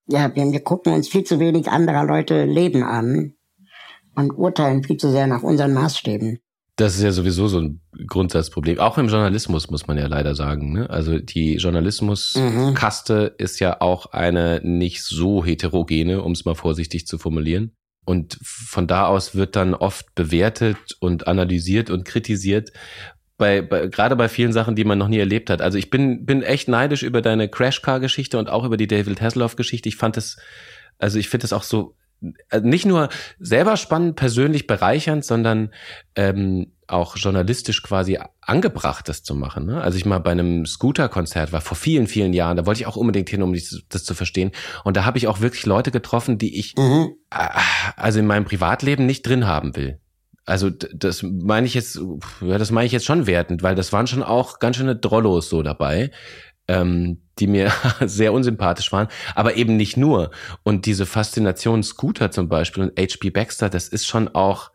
ja, wir, wir gucken uns viel zu wenig anderer Leute Leben an und urteilen viel zu sehr nach unseren Maßstäben. Das ist ja sowieso so ein Grundsatzproblem. Auch im Journalismus muss man ja leider sagen. Ne? Also die Journalismuskaste mhm. ist ja auch eine nicht so heterogene, um es mal vorsichtig zu formulieren. Und von da aus wird dann oft bewertet und analysiert und kritisiert, bei, bei gerade bei vielen Sachen, die man noch nie erlebt hat. Also ich bin bin echt neidisch über deine Crashcar-Geschichte und auch über die David Hasselhoff-Geschichte. Ich fand es, also ich finde es auch so äh, nicht nur selber spannend, persönlich bereichernd, sondern ähm, auch journalistisch quasi angebracht, das zu machen. Ne? Also ich mal bei einem Scooter-Konzert war vor vielen, vielen Jahren, da wollte ich auch unbedingt hin, um das, das zu verstehen. Und da habe ich auch wirklich Leute getroffen, die ich mhm. äh, also in meinem Privatleben nicht drin haben will. Also das meine ich jetzt, ja, das meine ich jetzt schon wertend, weil das waren schon auch ganz schöne Drollos so dabei, ähm, die mir sehr unsympathisch waren, aber eben nicht nur. Und diese Faszination Scooter zum Beispiel und HB Baxter, das ist schon auch,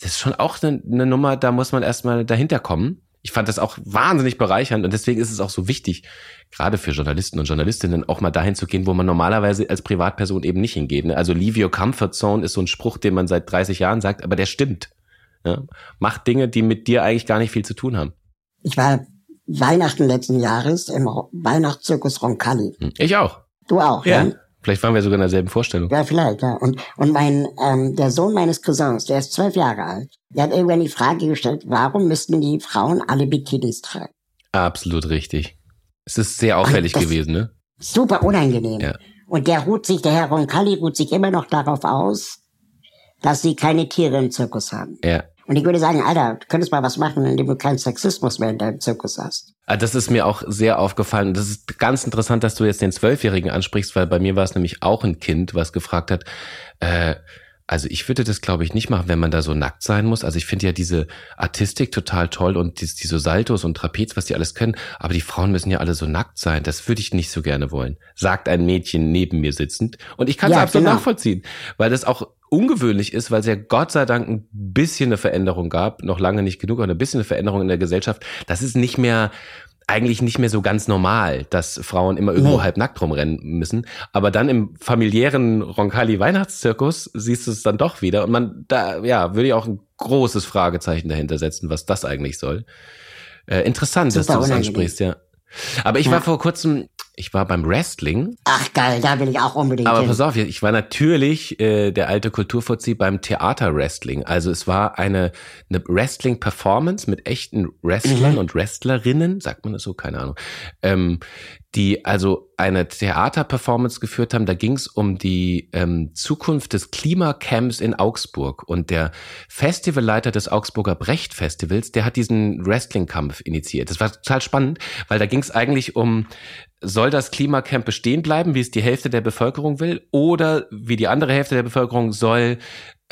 das ist schon auch eine, eine Nummer, da muss man erstmal dahinter kommen. Ich fand das auch wahnsinnig bereichernd und deswegen ist es auch so wichtig, gerade für Journalisten und Journalistinnen auch mal dahin zu gehen, wo man normalerweise als Privatperson eben nicht hingeht. Ne? Also leave your comfort zone ist so ein Spruch, den man seit 30 Jahren sagt, aber der stimmt. Ja? Mach Dinge, die mit dir eigentlich gar nicht viel zu tun haben. Ich war Weihnachten letzten Jahres im Weihnachtszirkus Roncalli. Hm, ich auch. Du auch, ja. ja? Vielleicht waren wir sogar in derselben Vorstellung. Ja, vielleicht, ja. Und, und mein, ähm, der Sohn meines Cousins, der ist zwölf Jahre alt, der hat irgendwann die Frage gestellt, warum müssten die Frauen alle Bikinis tragen? Absolut richtig. Es ist sehr auffällig gewesen, ne? Super unangenehm. Ja. Und der ruht sich, der Herr Roncalli ruht sich immer noch darauf aus, dass sie keine Tiere im Zirkus haben. Ja. Und ich würde sagen, Alter, du könntest mal was machen, indem du keinen Sexismus mehr in deinem Zirkus hast. Ah, das ist mir auch sehr aufgefallen. Das ist ganz interessant, dass du jetzt den Zwölfjährigen ansprichst, weil bei mir war es nämlich auch ein Kind, was gefragt hat, äh, also ich würde das, glaube ich, nicht machen, wenn man da so nackt sein muss. Also ich finde ja diese Artistik total toll und diese, diese Saltos und Trapez, was die alles können. Aber die Frauen müssen ja alle so nackt sein. Das würde ich nicht so gerne wollen, sagt ein Mädchen neben mir sitzend. Und ich kann es ja, absolut genau. nachvollziehen, weil das auch ungewöhnlich ist, weil es ja Gott sei Dank ein bisschen eine Veränderung gab, noch lange nicht genug, aber ein bisschen eine Veränderung in der Gesellschaft. Das ist nicht mehr eigentlich nicht mehr so ganz normal, dass Frauen immer irgendwo nee. halb nackt rumrennen müssen. Aber dann im familiären Roncalli Weihnachtszirkus siehst du es dann doch wieder. Und man, da, ja, würde ich auch ein großes Fragezeichen dahinter setzen, was das eigentlich soll. Äh, interessant, Super dass du es ansprichst, ja. Aber ich ja. war vor kurzem ich war beim Wrestling. Ach geil, da will ich auch unbedingt Aber hin. pass auf, ich war natürlich äh, der alte Kulturfuzzi beim Theaterwrestling. Also es war eine, eine Wrestling-Performance mit echten Wrestlern mhm. und Wrestlerinnen, sagt man das so, keine Ahnung, ähm, die also eine Theaterperformance geführt haben. Da ging es um die ähm, Zukunft des Klimacamps in Augsburg. Und der Festivalleiter des Augsburger Brecht-Festivals, der hat diesen Wrestling-Kampf initiiert. Das war total spannend, weil da ging es eigentlich um soll das Klimacamp bestehen bleiben, wie es die Hälfte der Bevölkerung will, oder wie die andere Hälfte der Bevölkerung soll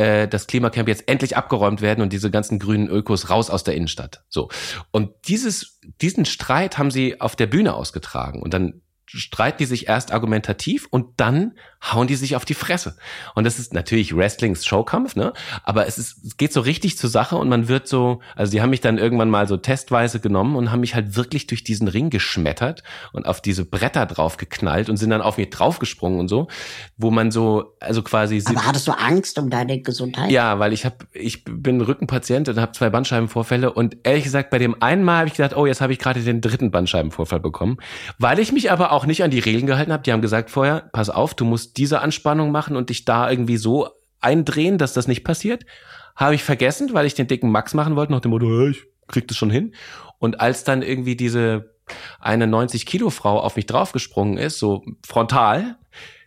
äh, das Klimacamp jetzt endlich abgeräumt werden und diese ganzen grünen Ökos raus aus der Innenstadt. So. Und dieses, diesen Streit haben sie auf der Bühne ausgetragen. Und dann streiten die sich erst argumentativ und dann hauen die sich auf die Fresse. Und das ist natürlich Wrestlings Showkampf, ne? Aber es ist, es geht so richtig zur Sache und man wird so, also die haben mich dann irgendwann mal so testweise genommen und haben mich halt wirklich durch diesen Ring geschmettert und auf diese Bretter drauf geknallt und sind dann auf mich draufgesprungen und so, wo man so, also quasi. Aber hattest du Angst um deine Gesundheit? Ja, weil ich habe, ich bin Rückenpatient und habe zwei Bandscheibenvorfälle und ehrlich gesagt, bei dem einen Mal habe ich gedacht, oh, jetzt habe ich gerade den dritten Bandscheibenvorfall bekommen, weil ich mich aber auch nicht an die Regeln gehalten habe. Die haben gesagt vorher, pass auf, du musst diese Anspannung machen und dich da irgendwie so eindrehen, dass das nicht passiert. Habe ich vergessen, weil ich den dicken Max machen wollte, nach dem Motto, ich krieg das schon hin. Und als dann irgendwie diese eine 90 Kilo Frau auf mich draufgesprungen ist, so frontal,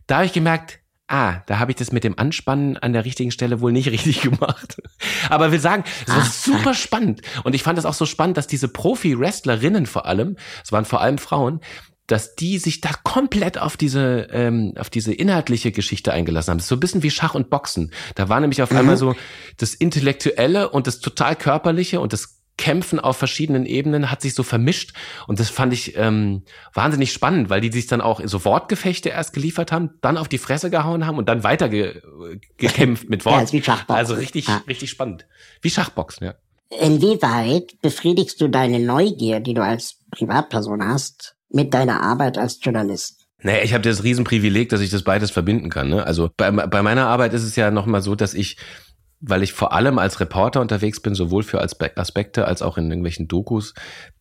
da habe ich gemerkt, ah, da habe ich das mit dem Anspannen an der richtigen Stelle wohl nicht richtig gemacht. Aber will sagen, es war super spannend. Und ich fand es auch so spannend, dass diese Profi-Wrestlerinnen vor allem, es waren vor allem Frauen, dass die sich da komplett auf diese ähm, auf diese inhaltliche Geschichte eingelassen haben. Das ist so ein bisschen wie Schach und Boxen. Da war nämlich auf mhm. einmal so das Intellektuelle und das total körperliche und das Kämpfen auf verschiedenen Ebenen hat sich so vermischt und das fand ich ähm, wahnsinnig spannend, weil die sich dann auch so Wortgefechte erst geliefert haben, dann auf die Fresse gehauen haben und dann weiter ge gekämpft mit Worten. ja, wie Schachboxen. Also richtig, ja. richtig spannend. Wie Schachboxen, ja. Inwieweit befriedigst du deine Neugier, die du als Privatperson hast, mit deiner Arbeit als Journalist? Naja, ich habe das Riesenprivileg, dass ich das beides verbinden kann. Ne? Also bei, bei meiner Arbeit ist es ja nochmal so, dass ich, weil ich vor allem als Reporter unterwegs bin, sowohl für Aspekte als auch in irgendwelchen Dokus,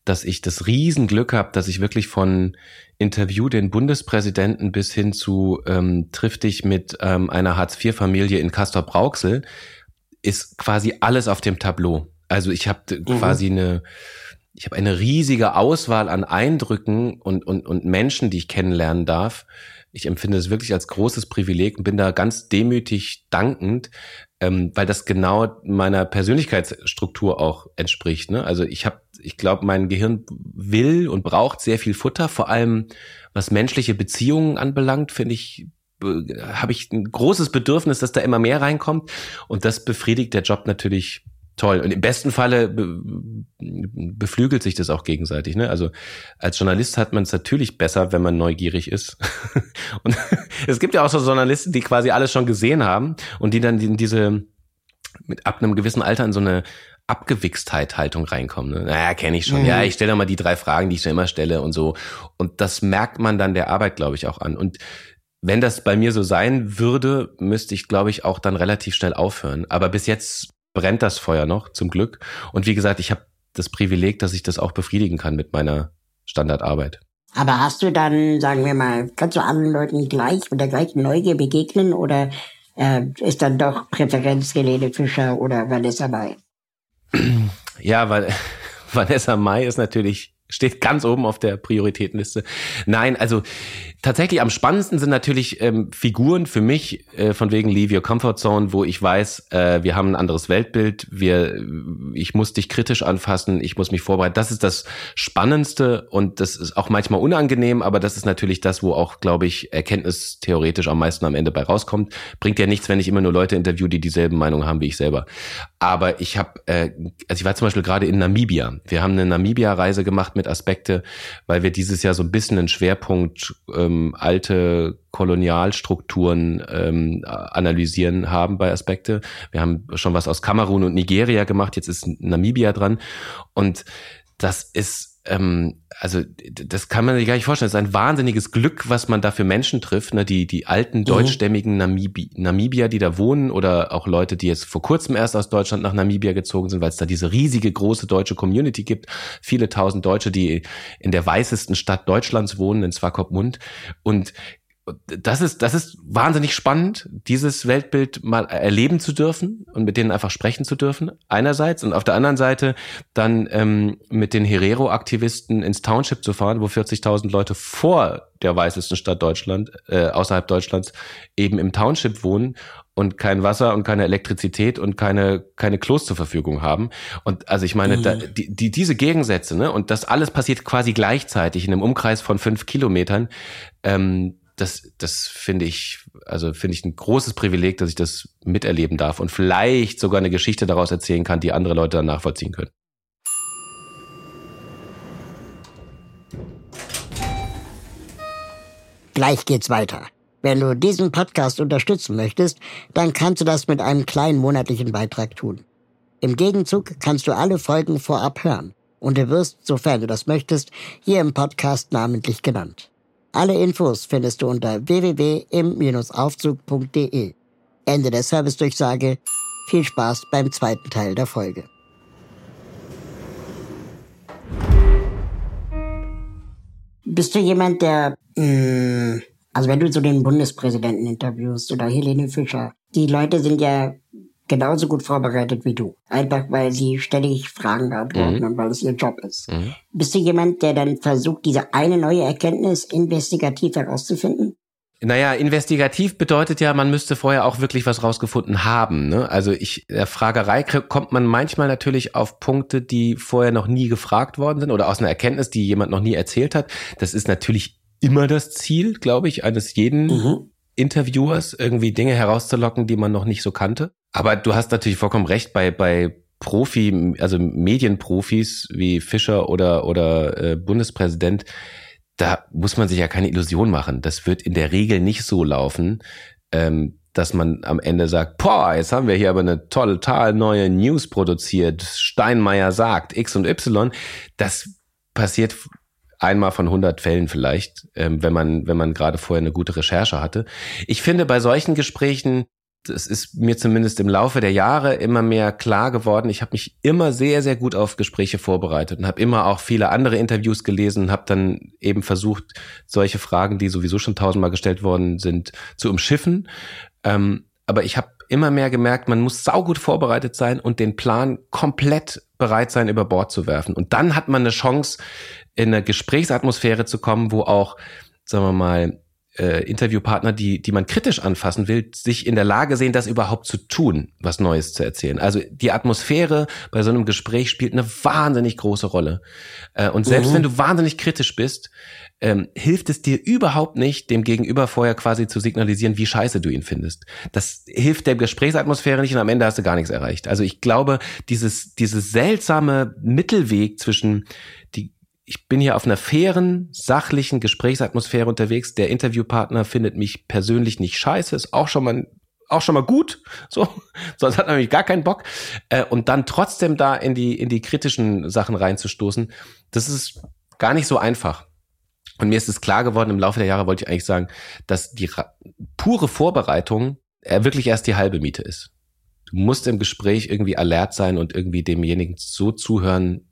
dass ich das Riesenglück habe, dass ich wirklich von Interview den Bundespräsidenten bis hin zu ähm, triff dich mit ähm, einer Hartz-IV-Familie in Castor-Brauxel ist quasi alles auf dem Tableau. Also ich habe mhm. quasi eine ich habe eine riesige Auswahl an Eindrücken und, und, und Menschen, die ich kennenlernen darf. Ich empfinde es wirklich als großes Privileg und bin da ganz demütig dankend, ähm, weil das genau meiner Persönlichkeitsstruktur auch entspricht. Ne? Also ich habe, ich glaube, mein Gehirn will und braucht sehr viel Futter, vor allem was menschliche Beziehungen anbelangt, finde ich habe ich ein großes Bedürfnis, dass da immer mehr reinkommt und das befriedigt der Job natürlich toll. Und im besten Falle be beflügelt sich das auch gegenseitig. Ne? Also als Journalist hat man es natürlich besser, wenn man neugierig ist. und es gibt ja auch so Journalisten, die quasi alles schon gesehen haben und die dann in diese mit ab einem gewissen Alter in so eine Abgewichstheit-Haltung reinkommen. Ne? Naja, kenne ich schon. Mhm. Ja, ich stelle mal die drei Fragen, die ich schon immer stelle und so. Und das merkt man dann der Arbeit, glaube ich, auch an. Und wenn das bei mir so sein würde, müsste ich, glaube ich, auch dann relativ schnell aufhören. Aber bis jetzt brennt das Feuer noch, zum Glück. Und wie gesagt, ich habe das Privileg, dass ich das auch befriedigen kann mit meiner Standardarbeit. Aber hast du dann, sagen wir mal, kannst du anderen Leuten gleich mit der gleichen Neugier begegnen oder äh, ist dann doch Präferenz Helene Fischer oder Vanessa Mai? Ja, weil Vanessa Mai ist natürlich steht ganz oben auf der Prioritätenliste. Nein, also tatsächlich am spannendsten sind natürlich ähm, Figuren für mich äh, von wegen Leave Your Comfort Zone, wo ich weiß, äh, wir haben ein anderes Weltbild, wir, ich muss dich kritisch anfassen, ich muss mich vorbereiten. Das ist das Spannendste und das ist auch manchmal unangenehm, aber das ist natürlich das, wo auch, glaube ich, Erkenntnis theoretisch am meisten am Ende bei rauskommt. Bringt ja nichts, wenn ich immer nur Leute interview, die dieselben Meinungen haben wie ich selber. Aber ich habe, äh, also ich war zum Beispiel gerade in Namibia. Wir haben eine Namibia-Reise gemacht mit Aspekte, weil wir dieses Jahr so ein bisschen einen Schwerpunkt ähm, alte Kolonialstrukturen ähm, analysieren haben bei Aspekte. Wir haben schon was aus Kamerun und Nigeria gemacht, jetzt ist Namibia dran. Und das ist ähm, also das kann man sich gar nicht vorstellen. Das ist ein wahnsinniges Glück, was man da für Menschen trifft. Ne? Die, die alten mhm. deutschstämmigen Namibi Namibier, die da wohnen oder auch Leute, die jetzt vor kurzem erst aus Deutschland nach Namibia gezogen sind, weil es da diese riesige große deutsche Community gibt. Viele tausend Deutsche, die in der weißesten Stadt Deutschlands wohnen, in Swakopmund. Und das ist, das ist wahnsinnig spannend, dieses Weltbild mal erleben zu dürfen und mit denen einfach sprechen zu dürfen, einerseits. Und auf der anderen Seite dann ähm, mit den Herero-Aktivisten ins Township zu fahren, wo 40.000 Leute vor der weißesten Stadt Deutschland, äh, außerhalb Deutschlands, eben im Township wohnen und kein Wasser und keine Elektrizität und keine keine Klos zur Verfügung haben und also ich meine mhm. da, die, die diese Gegensätze ne und das alles passiert quasi gleichzeitig in einem Umkreis von fünf Kilometern ähm, das, das finde ich, also finde ich ein großes Privileg, dass ich das miterleben darf und vielleicht sogar eine Geschichte daraus erzählen kann, die andere Leute dann nachvollziehen können. Gleich geht's weiter. Wenn du diesen Podcast unterstützen möchtest, dann kannst du das mit einem kleinen monatlichen Beitrag tun. Im Gegenzug kannst du alle Folgen vorab hören und du wirst, sofern du das möchtest, hier im Podcast namentlich genannt. Alle Infos findest du unter www.im-aufzug.de. Ende der Servicedurchsage. Viel Spaß beim zweiten Teil der Folge. Bist du jemand, der, mh, hm, also wenn du so den Bundespräsidenten interviewst oder Helene Fischer, die Leute sind ja genauso gut vorbereitet wie du. Einfach weil sie ständig Fragen beantworten Mhm. und weil es ihr Job ist. Mhm. Bist du jemand, der dann versucht, diese eine neue Erkenntnis investigativ herauszufinden? Naja, investigativ bedeutet ja, man müsste vorher auch wirklich was rausgefunden haben. Ne? Also ich, der Fragerei kommt man manchmal natürlich auf Punkte, die vorher noch nie gefragt worden sind oder aus einer Erkenntnis, die jemand noch nie erzählt hat. Das ist natürlich immer das Ziel, glaube ich, eines jeden Mhm. Interviewers, irgendwie Dinge herauszulocken, die man noch nicht so kannte. Aber du hast natürlich vollkommen recht, bei, bei Profi, also Medienprofis wie Fischer oder, oder äh, Bundespräsident, da muss man sich ja keine Illusion machen. Das wird in der Regel nicht so laufen, ähm, dass man am Ende sagt, boah, jetzt haben wir hier aber eine total neue News produziert. Steinmeier sagt X und Y. Das passiert einmal von 100 Fällen vielleicht, ähm, wenn man, wenn man gerade vorher eine gute Recherche hatte. Ich finde, bei solchen Gesprächen, das ist mir zumindest im Laufe der Jahre immer mehr klar geworden. Ich habe mich immer sehr, sehr gut auf Gespräche vorbereitet und habe immer auch viele andere Interviews gelesen und habe dann eben versucht, solche Fragen, die sowieso schon tausendmal gestellt worden sind, zu umschiffen. Ähm, aber ich habe immer mehr gemerkt, man muss saugut vorbereitet sein und den Plan komplett bereit sein, über Bord zu werfen. Und dann hat man eine Chance, in eine Gesprächsatmosphäre zu kommen, wo auch, sagen wir mal, äh, Interviewpartner, die, die man kritisch anfassen will, sich in der Lage sehen, das überhaupt zu tun, was Neues zu erzählen. Also die Atmosphäre bei so einem Gespräch spielt eine wahnsinnig große Rolle. Äh, und selbst Mhm. wenn du wahnsinnig kritisch bist, ähm, hilft es dir überhaupt nicht, dem Gegenüber vorher quasi zu signalisieren, wie scheiße du ihn findest. Das hilft der Gesprächsatmosphäre nicht und am Ende hast du gar nichts erreicht. Also ich glaube, dieses, dieses seltsame Mittelweg zwischen die ich bin hier auf einer fairen, sachlichen Gesprächsatmosphäre unterwegs. Der Interviewpartner findet mich persönlich nicht scheiße, ist auch schon mal auch schon mal gut, so, sonst hat man nämlich gar keinen Bock. Äh, und dann trotzdem da in die, in die kritischen Sachen reinzustoßen, das ist gar nicht so einfach. Und mir ist es klar geworden, im Laufe der Jahre wollte ich eigentlich sagen, dass die pure Vorbereitung äh, wirklich erst die halbe Miete ist. Du musst im Gespräch irgendwie alert sein und irgendwie demjenigen so zuhören,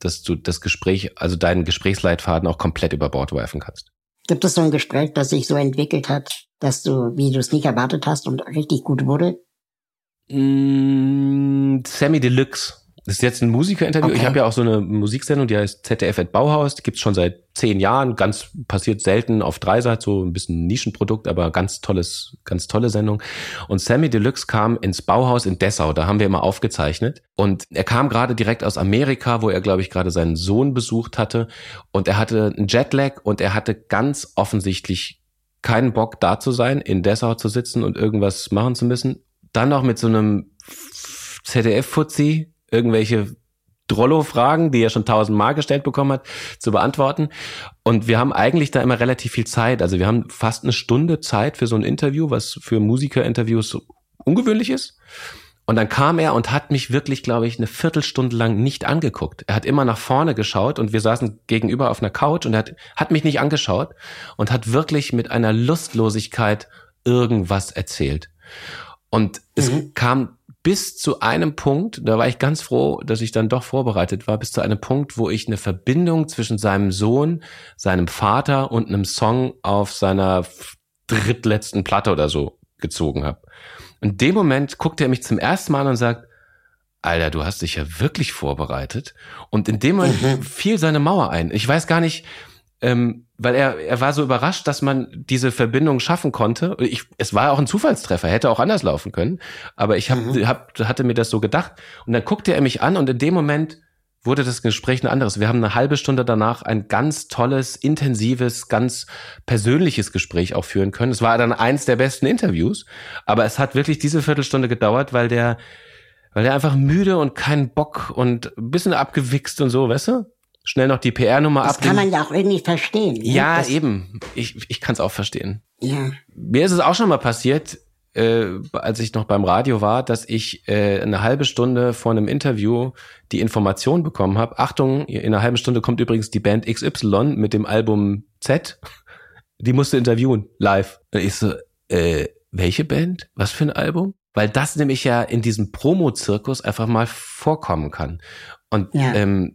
Dass du das Gespräch, also deinen Gesprächsleitfaden auch komplett über Bord werfen kannst. Gibt es so ein Gespräch, das sich so entwickelt hat, dass du, wie du es nicht erwartet hast und richtig gut wurde? Mm, Sammy Deluxe. Das ist jetzt ein Musikerinterview. Okay. Ich habe ja auch so eine Musiksendung, die heißt ZDF at Bauhaus. Die gibt's schon seit zehn Jahren. Ganz passiert selten auf Dreisat, so ein bisschen Nischenprodukt, aber ganz tolles, ganz tolle Sendung. Und Sammy Deluxe kam ins Bauhaus in Dessau. Da haben wir immer aufgezeichnet. Und er kam gerade direkt aus Amerika, wo er, glaube ich, gerade seinen Sohn besucht hatte. Und er hatte einen Jetlag und er hatte ganz offensichtlich keinen Bock da zu sein, in Dessau zu sitzen und irgendwas machen zu müssen. Dann noch mit so einem ZDF-Fuzzi irgendwelche Drollo-Fragen, die er schon tausendmal gestellt bekommen hat, zu beantworten. Und wir haben eigentlich da immer relativ viel Zeit. Also wir haben fast eine Stunde Zeit für so ein Interview, was für Musikerinterviews ungewöhnlich ist. Und dann kam er und hat mich wirklich, glaube ich, eine Viertelstunde lang nicht angeguckt. Er hat immer nach vorne geschaut und wir saßen gegenüber auf einer Couch und er hat, hat mich nicht angeschaut und hat wirklich mit einer Lustlosigkeit irgendwas erzählt. Und es kam bis zu einem Punkt, da war ich ganz froh, dass ich dann doch vorbereitet war, bis zu einem Punkt, wo ich eine Verbindung zwischen seinem Sohn, seinem Vater und einem Song auf seiner drittletzten Platte oder so gezogen habe. In dem Moment guckt er mich zum ersten Mal an und sagt, Alter, du hast dich ja wirklich vorbereitet. Und in dem Moment fiel seine Mauer ein. Ich weiß gar nicht, ähm, weil er, er war so überrascht, dass man diese Verbindung schaffen konnte. Ich, es war auch ein Zufallstreffer, hätte auch anders laufen können. Aber ich hab, hab, hatte mir das so gedacht. Und dann guckte er mich an und in dem Moment wurde das Gespräch ein anderes. Wir haben eine halbe Stunde danach ein ganz tolles, intensives, ganz persönliches Gespräch auch führen können. Es war dann eins der besten Interviews, aber es hat wirklich diese Viertelstunde gedauert, weil der, weil der einfach müde und keinen Bock und ein bisschen abgewichst und so, weißt du? Schnell noch die PR-Nummer Das ab. kann man ja auch irgendwie verstehen. ne? ja, das, eben. Ich, ich kann es auch verstehen. Ja. Mir ist es auch schon mal passiert, äh, als ich noch beim Radio war, dass ich äh, eine halbe Stunde vor einem Interview die Information bekommen habe. Achtung, in einer halben Stunde kommt übrigens die Band XY mit dem Album Z. Die musste interviewen, live. Und ich so, äh, welche Band? Was für ein Album? Weil das nämlich ja in diesem Promo-Zirkus einfach mal vorkommen kann. Und Ja. ähm,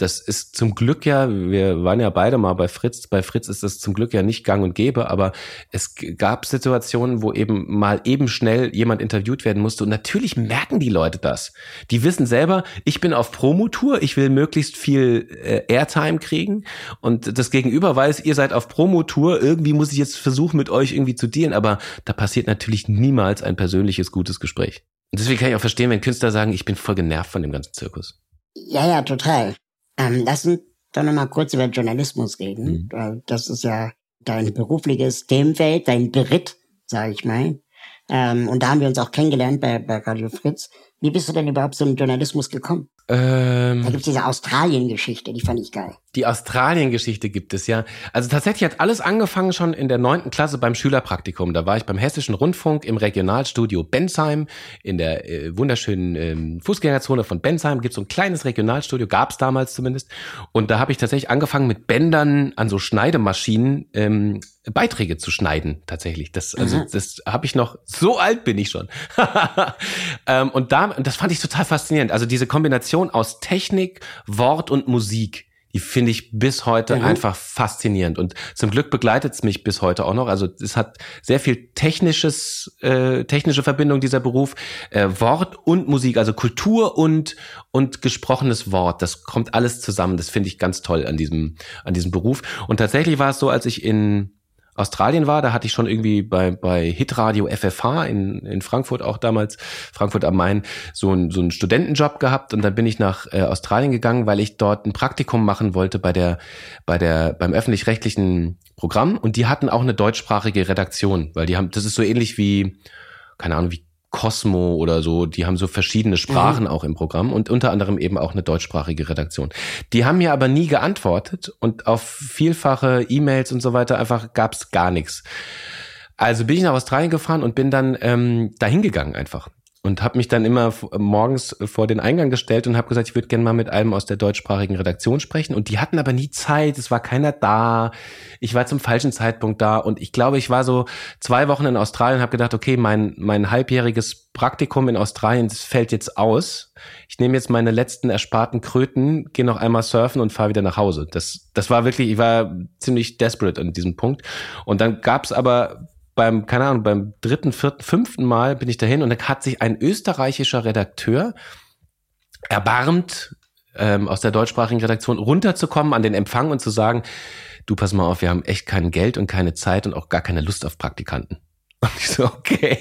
das ist zum Glück ja, wir waren ja beide mal bei Fritz. Bei Fritz ist das zum Glück ja nicht gang und gäbe, aber es gab Situationen, wo eben mal eben schnell jemand interviewt werden musste. Und natürlich merken die Leute das. Die wissen selber, ich bin auf Promotour, ich will möglichst viel äh, Airtime kriegen. Und das Gegenüber weiß, ihr seid auf Promotour, irgendwie muss ich jetzt versuchen, mit euch irgendwie zu dealen. Aber da passiert natürlich niemals ein persönliches, gutes Gespräch. Und deswegen kann ich auch verstehen, wenn Künstler sagen, ich bin voll genervt von dem ganzen Zirkus. Ja, ja, total. Ähm, lass uns doch noch mal kurz über Journalismus reden. Mhm. weil Das ist ja dein berufliches Themenfeld, dein Beritt, sage ich mal. Ähm, und da haben wir uns auch kennengelernt bei, bei Radio Fritz. Wie bist du denn überhaupt zum Journalismus gekommen? Ähm, Da gibt's diese Australien-Geschichte, die fand ich geil. Die Australien-Geschichte gibt es ja. Also tatsächlich hat alles angefangen schon in der neunten Klasse beim Schülerpraktikum. Da war ich beim Hessischen Rundfunk im Regionalstudio Bensheim in der äh, wunderschönen ähm, Fußgängerzone von Bensheim. Gibt so ein kleines Regionalstudio, gab es damals zumindest. Und da habe ich tatsächlich angefangen mit Bändern an so Schneidemaschinen ähm, Beiträge zu schneiden. Tatsächlich, das also Mhm. das habe ich noch. So alt bin ich schon. ähm, und da, und das fand ich total faszinierend. Also diese Kombination aus Technik, Wort und Musik. Die finde ich bis heute Mhm. einfach faszinierend. Und zum Glück begleitet es mich bis heute auch noch. Also es hat sehr viel technisches, äh, technische Verbindung, dieser Beruf. Äh, Wort und Musik, also Kultur und, und gesprochenes Wort. Das kommt alles zusammen. Das finde ich ganz toll an diesem, an diesem Beruf. Und tatsächlich war es so, als ich in Australien war, da hatte ich schon irgendwie bei, bei Hitradio FFH in, in Frankfurt auch damals, Frankfurt am Main, so, ein, so einen Studentenjob gehabt. Und dann bin ich nach äh, Australien gegangen, weil ich dort ein Praktikum machen wollte bei der, bei der, beim öffentlich-rechtlichen Programm. Und die hatten auch eine deutschsprachige Redaktion, weil die haben, das ist so ähnlich wie, keine Ahnung, wie Cosmo oder so, die haben so verschiedene Sprachen auch im Programm und unter anderem eben auch eine deutschsprachige Redaktion. Die haben mir aber nie geantwortet und auf vielfache E-Mails und so weiter einfach gab's gar nichts. Also bin ich nach Australien gefahren und bin dann ähm, dahin gegangen einfach und habe mich dann immer morgens vor den Eingang gestellt und habe gesagt, ich würde gerne mal mit einem aus der deutschsprachigen Redaktion sprechen. Und die hatten aber nie Zeit, es war keiner da. Ich war zum falschen Zeitpunkt da und ich glaube, ich war so zwei Wochen in Australien und habe gedacht, okay, mein mein halbjähriges Praktikum in Australien das fällt jetzt aus. Ich nehme jetzt meine letzten ersparten Kröten, gehe noch einmal surfen und fahre wieder nach Hause. Das das war wirklich, ich war ziemlich desperate an diesem Punkt. Und dann gab's aber beim, keine Ahnung, beim dritten, vierten, fünften Mal bin ich dahin und dann hat sich ein österreichischer Redakteur erbarmt, ähm, aus der deutschsprachigen Redaktion runterzukommen an den Empfang und zu sagen, du pass mal auf, wir haben echt kein Geld und keine Zeit und auch gar keine Lust auf Praktikanten. Und ich so, okay,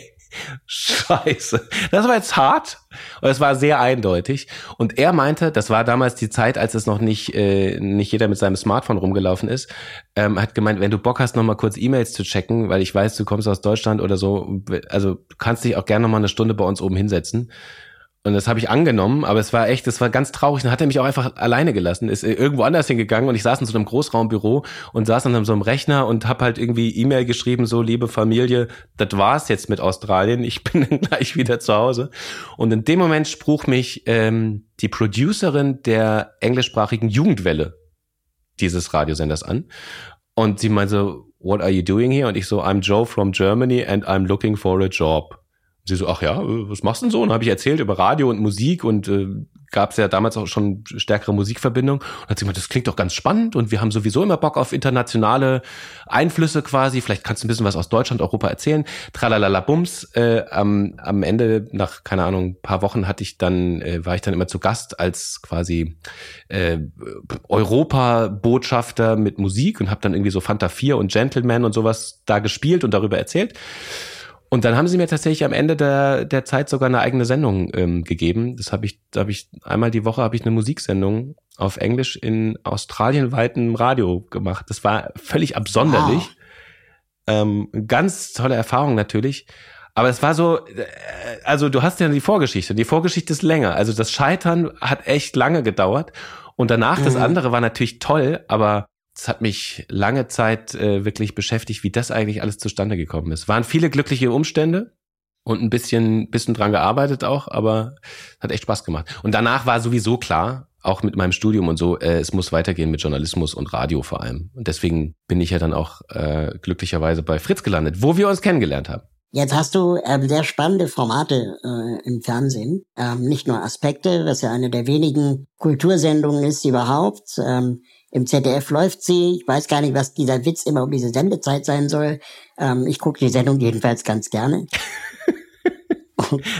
scheiße. Das war jetzt hart und es war sehr eindeutig. Und er meinte, das war damals die Zeit, als es noch nicht, äh, nicht jeder mit seinem Smartphone rumgelaufen ist, ähm, hat gemeint, wenn du Bock hast, noch mal kurz E-Mails zu checken, weil ich weiß, du kommst aus Deutschland oder so, also kannst dich auch gerne noch mal eine Stunde bei uns oben hinsetzen. Und das habe ich angenommen, aber es war echt, das war ganz traurig. Dann hat er mich auch einfach alleine gelassen, ist irgendwo anders hingegangen und ich saß in so einem Großraumbüro und saß an so einem Rechner und habe halt irgendwie E-Mail geschrieben, so liebe Familie, das war's jetzt mit Australien, ich bin dann gleich wieder zu Hause. Und in dem Moment spruch mich ähm, die Producerin der englischsprachigen Jugendwelle dieses Radiosenders an und sie meinte, what are you doing here? Und ich so, I'm Joe from Germany and I'm looking for a job. Sie so, ach ja, äh, was machst du denn so? Und habe ich erzählt über Radio und Musik und äh, gab es ja damals auch schon stärkere Musikverbindung. Und hat sie gesagt, das klingt doch ganz spannend und wir haben sowieso immer Bock auf internationale Einflüsse quasi. Vielleicht kannst du ein bisschen was aus Deutschland, Europa erzählen. Tralalala Bums. Äh, am, am Ende, nach, keine Ahnung, paar Wochen hatte ich dann, äh, war ich dann immer zu Gast als quasi äh, Europa-Botschafter mit Musik und habe dann irgendwie so Fanta 4 und Gentleman und sowas da gespielt und darüber erzählt. Und dann haben sie mir tatsächlich am Ende der, der Zeit sogar eine eigene Sendung ähm, gegeben. Das habe ich, da habe ich einmal die Woche habe ich eine Musiksendung auf Englisch in australienweiten Radio gemacht. Das war völlig absonderlich. Wow. Ähm, ganz tolle Erfahrung natürlich. Aber es war so, äh, also du hast ja die Vorgeschichte. Die Vorgeschichte ist länger. Also das Scheitern hat echt lange gedauert. Und danach, das Mhm. andere war natürlich toll, aber das hat mich lange Zeit äh, wirklich beschäftigt, wie das eigentlich alles zustande gekommen ist. Waren viele glückliche Umstände und ein bisschen, bisschen dran gearbeitet auch, aber hat echt Spaß gemacht. Und danach war sowieso klar, auch mit meinem Studium und so, äh, es muss weitergehen mit Journalismus und Radio vor allem. Und deswegen bin ich ja dann auch äh, glücklicherweise bei Fritz gelandet, wo wir uns kennengelernt haben. Jetzt hast du ähm, sehr spannende Formate äh, im Fernsehen. Ähm, nicht nur Aspekte, was ja eine der wenigen Kultursendungen ist überhaupt. Ähm, Im ZDF läuft sie. Ich weiß gar nicht, was dieser Witz immer um diese Sendezeit sein soll. Ähm, ich gucke die Sendung jedenfalls ganz gerne.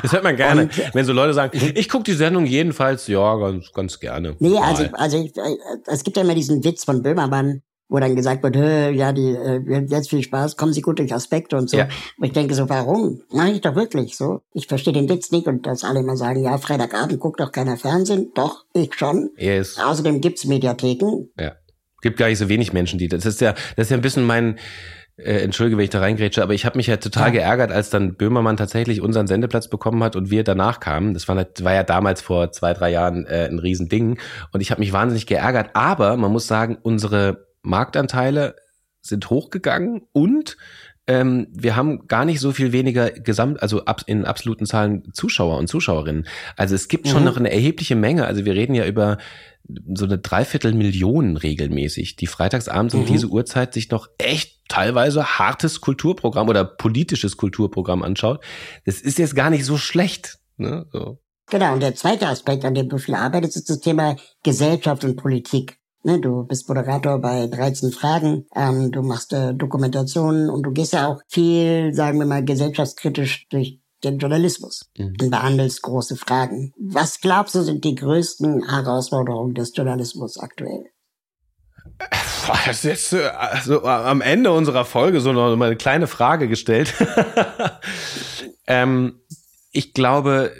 Das hört man gerne, und, wenn so Leute sagen, ich gucke die Sendung jedenfalls, ja, ganz, ganz gerne. Nee, also, also ich, äh, es gibt ja immer diesen Witz von Böhmermann, wo dann gesagt wird, ja, die, äh, jetzt viel Spaß, kommen Sie gut durch Aspekte und so. Ja. Und ich denke so, warum? Mach ich doch wirklich so. Ich verstehe den Witz nicht und dass alle immer sagen, ja, Freitagabend guckt doch keiner Fernsehen. Doch, ich schon. Yes. Außerdem gibt's Mediatheken. Ja. Gibt gar nicht so wenig Menschen, die das ist ja, das ist ja ein bisschen mein, äh, entschuldige, wenn ich da reingrätsche, aber ich habe mich ja total ja. geärgert, als dann Böhmermann tatsächlich unseren Sendeplatz bekommen hat und wir danach kamen. Das war, war ja damals vor zwei, drei Jahren äh, ein Riesending. Und ich habe mich wahnsinnig geärgert. Aber man muss sagen, unsere Marktanteile sind hochgegangen und ähm, wir haben gar nicht so viel weniger gesamt, also ab, in absoluten Zahlen Zuschauer und Zuschauerinnen. Also es gibt schon mhm. noch eine erhebliche Menge. Also wir reden ja über so eine Dreiviertelmillion regelmäßig, die freitagsabends mhm. um diese Uhrzeit sich noch echt teilweise hartes Kulturprogramm oder politisches Kulturprogramm anschaut. Das ist jetzt gar nicht so schlecht. Ne? So. Genau, und der zweite Aspekt, an dem du viel arbeitest, ist das Thema Gesellschaft und Politik. Ne, du bist Moderator bei 13 Fragen, ähm, du machst äh, Dokumentationen und du gehst ja auch viel, sagen wir mal, gesellschaftskritisch durch den Journalismus mhm. und behandelst große Fragen. Was glaubst du sind die größten Herausforderungen des Journalismus aktuell? Das ist jetzt äh, also am Ende unserer Folge so noch mal eine kleine Frage gestellt. ähm, ich glaube,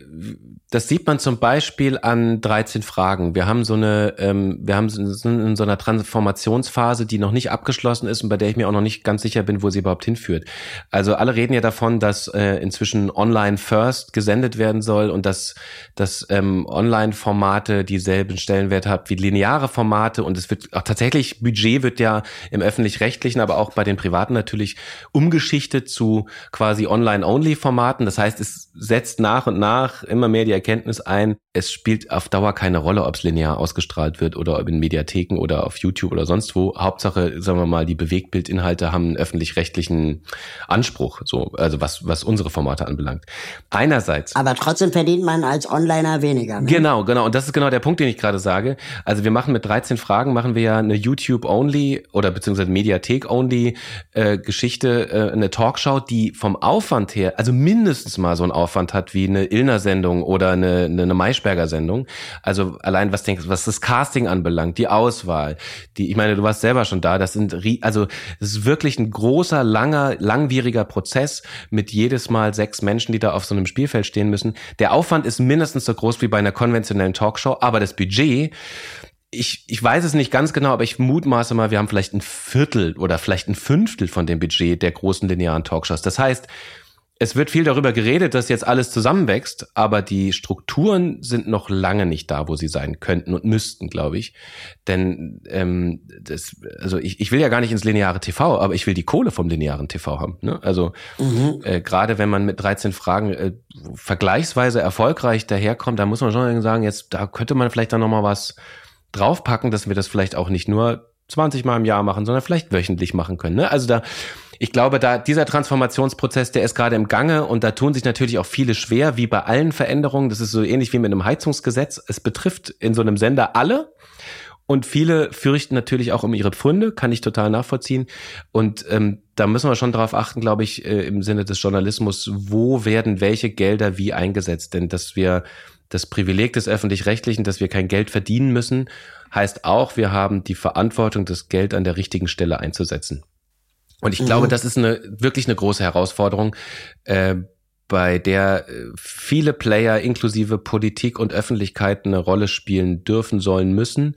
das sieht man zum Beispiel an 13 Fragen. Wir haben so eine, ähm, wir haben sind in so einer Transformationsphase, die noch nicht abgeschlossen ist und bei der ich mir auch noch nicht ganz sicher bin, wo sie überhaupt hinführt. Also alle reden ja davon, dass äh, inzwischen Online First gesendet werden soll und dass, dass ähm, Online-Formate dieselben Stellenwert hat wie lineare Formate und es wird auch tatsächlich Budget wird ja im öffentlich-rechtlichen, aber auch bei den privaten natürlich umgeschichtet zu quasi Online-Only-Formaten. Das heißt, es setzt nach und nach immer mehr die Erkenntnis ein, es spielt auf Dauer keine Rolle, ob es linear ausgestrahlt wird oder ob in Mediatheken oder auf YouTube oder sonst wo. Hauptsache, sagen wir mal, die Bewegtbildinhalte haben einen öffentlich-rechtlichen Anspruch, so, also was, was unsere Formate anbelangt. Einerseits. Aber trotzdem verdient man als Onliner weniger. Ne? Genau, genau. Und das ist genau der Punkt, den ich gerade sage. Also wir machen mit 13 Fragen, machen wir ja eine YouTube-only oder beziehungsweise Mediathek-only äh, Geschichte, äh, eine Talkshow, die vom Aufwand her, also mindestens mal so einen Aufwand hat wie eine Illner-Sendung oder eine, eine, eine Maischberger Sendung. Also allein was denkst, was das Casting anbelangt, die Auswahl, die, ich meine, du warst selber schon da, das sind, also das ist wirklich ein großer, langer, langwieriger Prozess mit jedes Mal sechs Menschen, die da auf so einem Spielfeld stehen müssen. Der Aufwand ist mindestens so groß wie bei einer konventionellen Talkshow, aber das Budget, ich, ich weiß es nicht ganz genau, aber ich mutmaße mal, wir haben vielleicht ein Viertel oder vielleicht ein Fünftel von dem Budget der großen linearen Talkshows. Das heißt, es wird viel darüber geredet, dass jetzt alles zusammenwächst, aber die Strukturen sind noch lange nicht da, wo sie sein könnten und müssten, glaube ich. Denn ähm, das, also ich, ich will ja gar nicht ins lineare TV, aber ich will die Kohle vom linearen TV haben. Ne? Also mhm. äh, gerade wenn man mit 13 Fragen äh, vergleichsweise erfolgreich daherkommt, da muss man schon sagen, jetzt da könnte man vielleicht dann noch mal was draufpacken, dass wir das vielleicht auch nicht nur 20 Mal im Jahr machen, sondern vielleicht wöchentlich machen können. Ne? Also da ich glaube, da dieser Transformationsprozess, der ist gerade im Gange und da tun sich natürlich auch viele schwer, wie bei allen Veränderungen. Das ist so ähnlich wie mit einem Heizungsgesetz. Es betrifft in so einem Sender alle. Und viele fürchten natürlich auch um ihre Pfründe, kann ich total nachvollziehen. Und ähm, da müssen wir schon darauf achten, glaube ich, äh, im Sinne des Journalismus, wo werden welche Gelder wie eingesetzt. Denn dass wir das Privileg des öffentlich-rechtlichen, dass wir kein Geld verdienen müssen, heißt auch, wir haben die Verantwortung, das Geld an der richtigen Stelle einzusetzen. Und ich mhm. glaube, das ist eine wirklich eine große Herausforderung, äh, bei der äh, viele Player inklusive Politik und Öffentlichkeit eine Rolle spielen dürfen, sollen, müssen,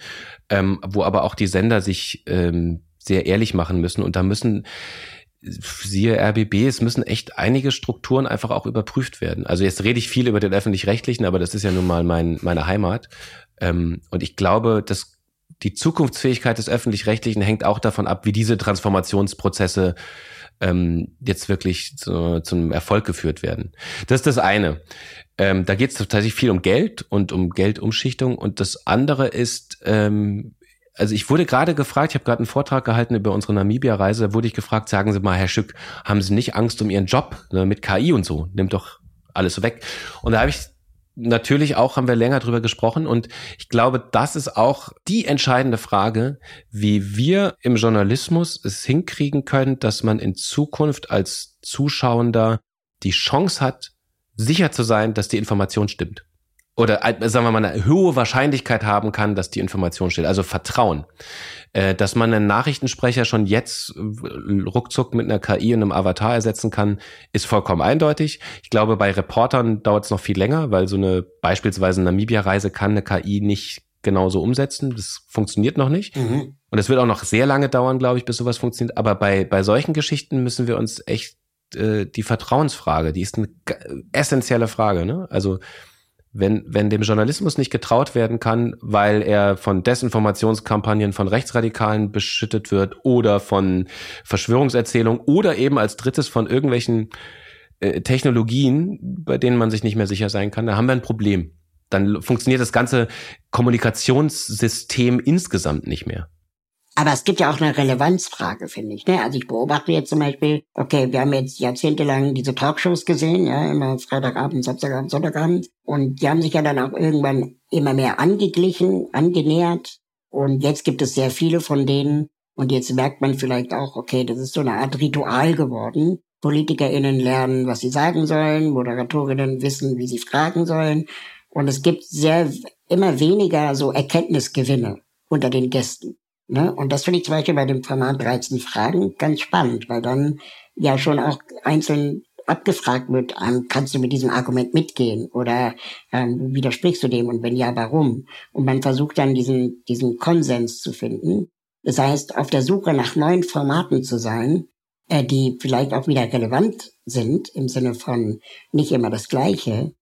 ähm, wo aber auch die Sender sich ähm, sehr ehrlich machen müssen. Und da müssen siehe RBB, es müssen echt einige Strukturen einfach auch überprüft werden. Also jetzt rede ich viel über den öffentlich-rechtlichen, aber das ist ja nun mal mein, meine Heimat. Ähm, und ich glaube, dass die Zukunftsfähigkeit des öffentlich-rechtlichen hängt auch davon ab, wie diese Transformationsprozesse ähm, jetzt wirklich zu, zum Erfolg geführt werden. Das ist das eine. Ähm, da geht es tatsächlich viel um Geld und um Geldumschichtung. Und das andere ist, ähm, also ich wurde gerade gefragt, ich habe gerade einen Vortrag gehalten über unsere Namibia-Reise, da wurde ich gefragt, sagen Sie mal, Herr Schück, haben Sie nicht Angst um Ihren Job ne, mit KI und so? Nimmt doch alles weg. Und da habe ich natürlich auch, haben wir länger drüber gesprochen und ich glaube, das ist auch die entscheidende Frage, wie wir im Journalismus es hinkriegen können, dass man in Zukunft als Zuschauender die Chance hat, sicher zu sein, dass die Information stimmt oder äh, sagen wir mal eine hohe Wahrscheinlichkeit haben kann, dass die Information steht. Also Vertrauen. Äh, dass man einen Nachrichtensprecher schon jetzt äh, ruckzuck mit einer KI und einem Avatar ersetzen kann, ist vollkommen eindeutig. Ich glaube, bei Reportern dauert es noch viel länger, weil so eine beispielsweise Namibia-Reise kann eine KI nicht genauso umsetzen. Das funktioniert noch nicht. Mhm. Und es wird auch noch sehr lange dauern, glaube ich, bis sowas funktioniert. Aber bei, bei solchen Geschichten müssen wir uns echt äh, die Vertrauensfrage, die ist eine essentielle Frage. Ne? Also wenn, wenn dem Journalismus nicht getraut werden kann, weil er von Desinformationskampagnen von Rechtsradikalen beschüttet wird oder von Verschwörungserzählungen oder eben als drittes von irgendwelchen äh, Technologien, bei denen man sich nicht mehr sicher sein kann, da haben wir ein Problem. Dann funktioniert das ganze Kommunikationssystem insgesamt nicht mehr. Aber es gibt ja auch eine Relevanzfrage, finde ich. Ne? Also ich beobachte jetzt zum Beispiel, okay, wir haben jetzt jahrzehntelang diese Talkshows gesehen, ja, immer Freitagabend, Samstagabend, Sonntagabend. Und die haben sich ja dann auch irgendwann immer mehr angeglichen, angenähert. Und jetzt gibt es sehr viele von denen. Und jetzt merkt man vielleicht auch, okay, das ist so eine Art Ritual geworden. PolitikerInnen lernen, was sie sagen sollen, Moderatorinnen wissen, wie sie fragen sollen. Und es gibt sehr, immer weniger so Erkenntnisgewinne unter den Gästen. Ne? Und das finde ich zum Beispiel bei dem Format 13 Fragen ganz spannend, weil dann ja schon auch einzeln abgefragt wird, ähm, kannst du mit diesem Argument mitgehen oder ähm, widersprichst du dem und wenn ja, warum? Und man versucht dann diesen, diesen Konsens zu finden. Das heißt, auf der Suche nach neuen Formaten zu sein, äh, die vielleicht auch wieder relevant sind, im Sinne von nicht immer das Gleiche,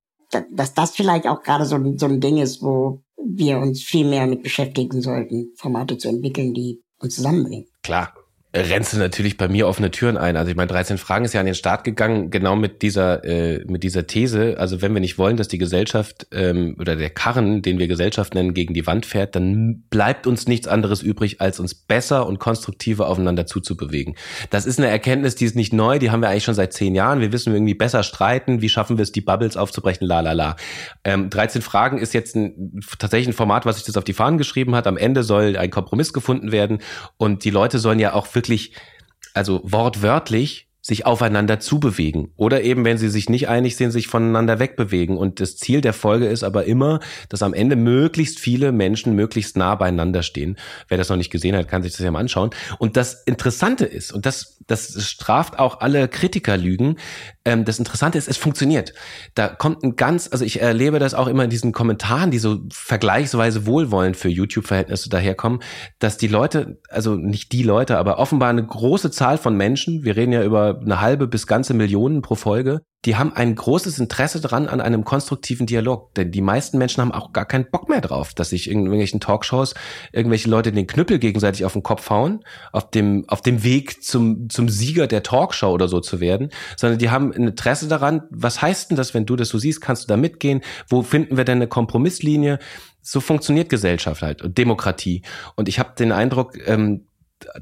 dass das vielleicht auch gerade so, so ein Ding ist, wo wir uns viel mehr mit beschäftigen sollten, Formate zu entwickeln, die uns zusammenbringen. Klar, rennst du natürlich bei mir offene Türen ein. Also ich meine, 13 Fragen ist ja an den Start gegangen, genau mit dieser, äh, mit dieser These. Also wenn wir nicht wollen, dass die Gesellschaft ähm, oder der Karren, den wir Gesellschaft nennen, gegen die Wand fährt, dann bleibt uns nichts anderes übrig, als uns besser und konstruktiver aufeinander zuzubewegen. Das ist eine Erkenntnis, die ist nicht neu, die haben wir eigentlich schon seit zehn Jahren. Wir wissen irgendwie besser streiten, wie schaffen wir es, die Bubbles aufzubrechen, la la la. Ähm, 13 Fragen ist jetzt ein, tatsächlich ein Format, was sich das auf die Fahnen geschrieben hat. Am Ende soll ein Kompromiss gefunden werden und die Leute sollen ja auch wirklich, also wortwörtlich sich aufeinander zubewegen oder eben, wenn sie sich nicht einig sind, sich voneinander wegbewegen. Und das Ziel der Folge ist aber immer, dass am Ende möglichst viele Menschen möglichst nah beieinander stehen. Wer das noch nicht gesehen hat, kann sich das ja mal anschauen. Und das Interessante ist, und das, das straft auch alle Kritikerlügen, ähm, das Interessante ist, es funktioniert. Da kommt ein ganz, also ich erlebe das auch immer in diesen Kommentaren, die so vergleichsweise wohlwollend für YouTube-Verhältnisse daherkommen, dass die Leute, also nicht die Leute, aber offenbar eine große Zahl von Menschen, wir reden ja über eine halbe bis ganze Millionen pro Folge, die haben ein großes Interesse dran an einem konstruktiven Dialog. Denn die meisten Menschen haben auch gar keinen Bock mehr drauf, dass sich in irgendwelchen Talkshows irgendwelche Leute den Knüppel gegenseitig auf den Kopf hauen, auf dem, auf dem Weg zum, zum Sieger der Talkshow oder so zu werden, sondern die haben ein Interesse daran, was heißt denn das, wenn du das so siehst, kannst du da mitgehen? Wo finden wir denn eine Kompromisslinie? So funktioniert Gesellschaft halt und Demokratie. Und ich habe den Eindruck, ähm,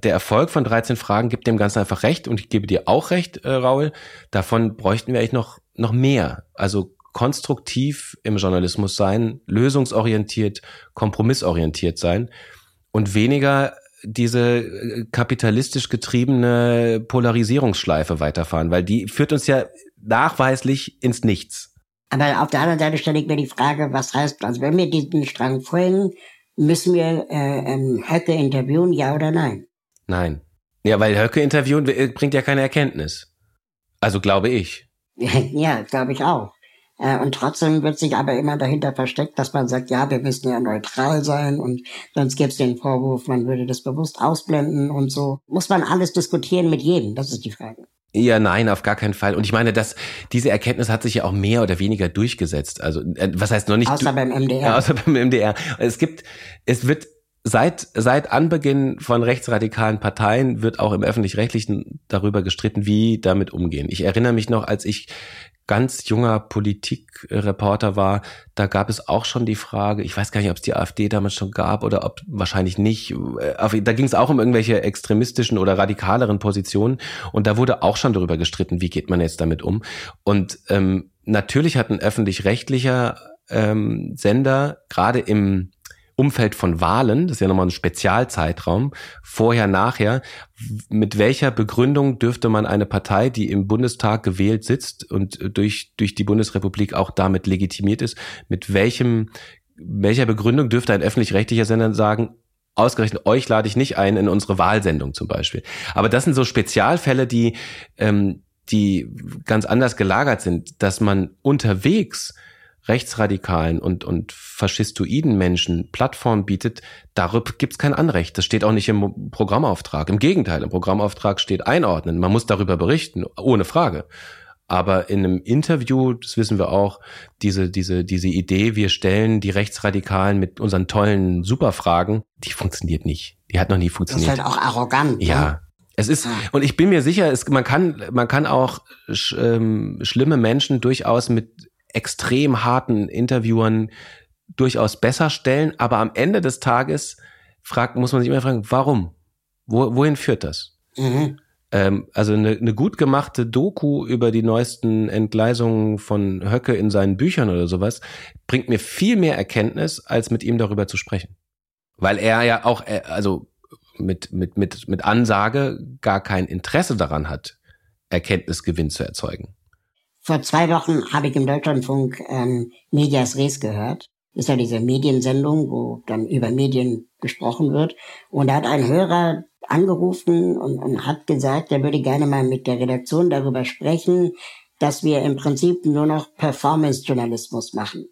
der Erfolg von 13 Fragen gibt dem Ganzen einfach recht und ich gebe dir auch recht, äh, Raul. Davon bräuchten wir eigentlich noch, noch mehr. Also konstruktiv im Journalismus sein, lösungsorientiert, kompromissorientiert sein und weniger diese äh, kapitalistisch getriebene Polarisierungsschleife weiterfahren, weil die führt uns ja nachweislich ins Nichts. Aber auf der anderen Seite stelle ich mir die Frage, was heißt, also wenn wir diesen Strang folgen, müssen wir äh, ähm, Höcke interviewen, ja oder nein? Nein. Ja, weil Höcke interviewen äh, bringt ja keine Erkenntnis. Also glaube ich. ja, glaube ich auch. Äh, und trotzdem wird sich aber immer dahinter versteckt, dass man sagt, ja, wir müssen ja neutral sein und sonst gäbe es den Vorwurf, man würde das bewusst ausblenden und so. Muss man alles diskutieren mit jedem? Das ist die Frage. Ja, nein, auf gar keinen Fall. Und ich meine, dass diese Erkenntnis hat sich ja auch mehr oder weniger durchgesetzt. Also, äh, was heißt noch nicht? Außer beim MDR. Ja, außer beim MDR. Es gibt, es wird seit, seit Anbeginn von rechtsradikalen Parteien wird auch im öffentlich-rechtlichen darüber gestritten, wie damit umgehen. Ich erinnere mich noch, als ich ganz junger Politikreporter war, da gab es auch schon die Frage, ich weiß gar nicht, ob es die AfD damals schon gab oder ob wahrscheinlich nicht. Äh, da ging es auch um irgendwelche extremistischen oder radikaleren Positionen und da wurde auch schon darüber gestritten, wie geht man jetzt damit um. Und ähm, natürlich hat ein öffentlich-rechtlicher ähm, Sender gerade im Umfeld von Wahlen, das ist ja nochmal ein Spezialzeitraum, vorher, nachher, mit welcher Begründung dürfte man eine Partei, die im Bundestag gewählt sitzt und durch, durch die Bundesrepublik auch damit legitimiert ist, mit welchem, welcher Begründung dürfte ein öffentlich-rechtlicher Sender sagen, ausgerechnet euch lade ich nicht ein in unsere Wahlsendung zum Beispiel. Aber das sind so Spezialfälle, die, ähm, die ganz anders gelagert sind, dass man unterwegs rechtsradikalen und, und faschistoiden Menschen Plattform bietet, darüber gibt es kein Anrecht. Das steht auch nicht im Programmauftrag. Im Gegenteil, im Programmauftrag steht einordnen. Man muss darüber berichten, ohne Frage. Aber in einem Interview, das wissen wir auch, diese, diese, diese Idee, wir stellen die Rechtsradikalen mit unseren tollen Superfragen, die funktioniert nicht. Die hat noch nie funktioniert. Das ist halt auch arrogant. Ja. Ne? Es ist, und ich bin mir sicher, es, man kann, man kann auch sch, ähm, schlimme Menschen durchaus mit extrem harten Interviewern durchaus besser stellen, aber am Ende des Tages fragt, muss man sich immer fragen, warum? Wo, wohin führt das? Mhm. Ähm, also eine, eine gut gemachte Doku über die neuesten Entgleisungen von Höcke in seinen Büchern oder sowas bringt mir viel mehr Erkenntnis, als mit ihm darüber zu sprechen. Weil er ja auch, äh, also mit, mit, mit, mit Ansage gar kein Interesse daran hat, Erkenntnisgewinn zu erzeugen. Vor zwei Wochen habe ich im Deutschlandfunk ähm, Medias Res gehört. Ist ja diese Mediensendung, wo dann über Medien gesprochen wird. Und da hat ein Hörer angerufen und, und hat gesagt, er würde gerne mal mit der Redaktion darüber sprechen, dass wir im Prinzip nur noch Performance-Journalismus machen.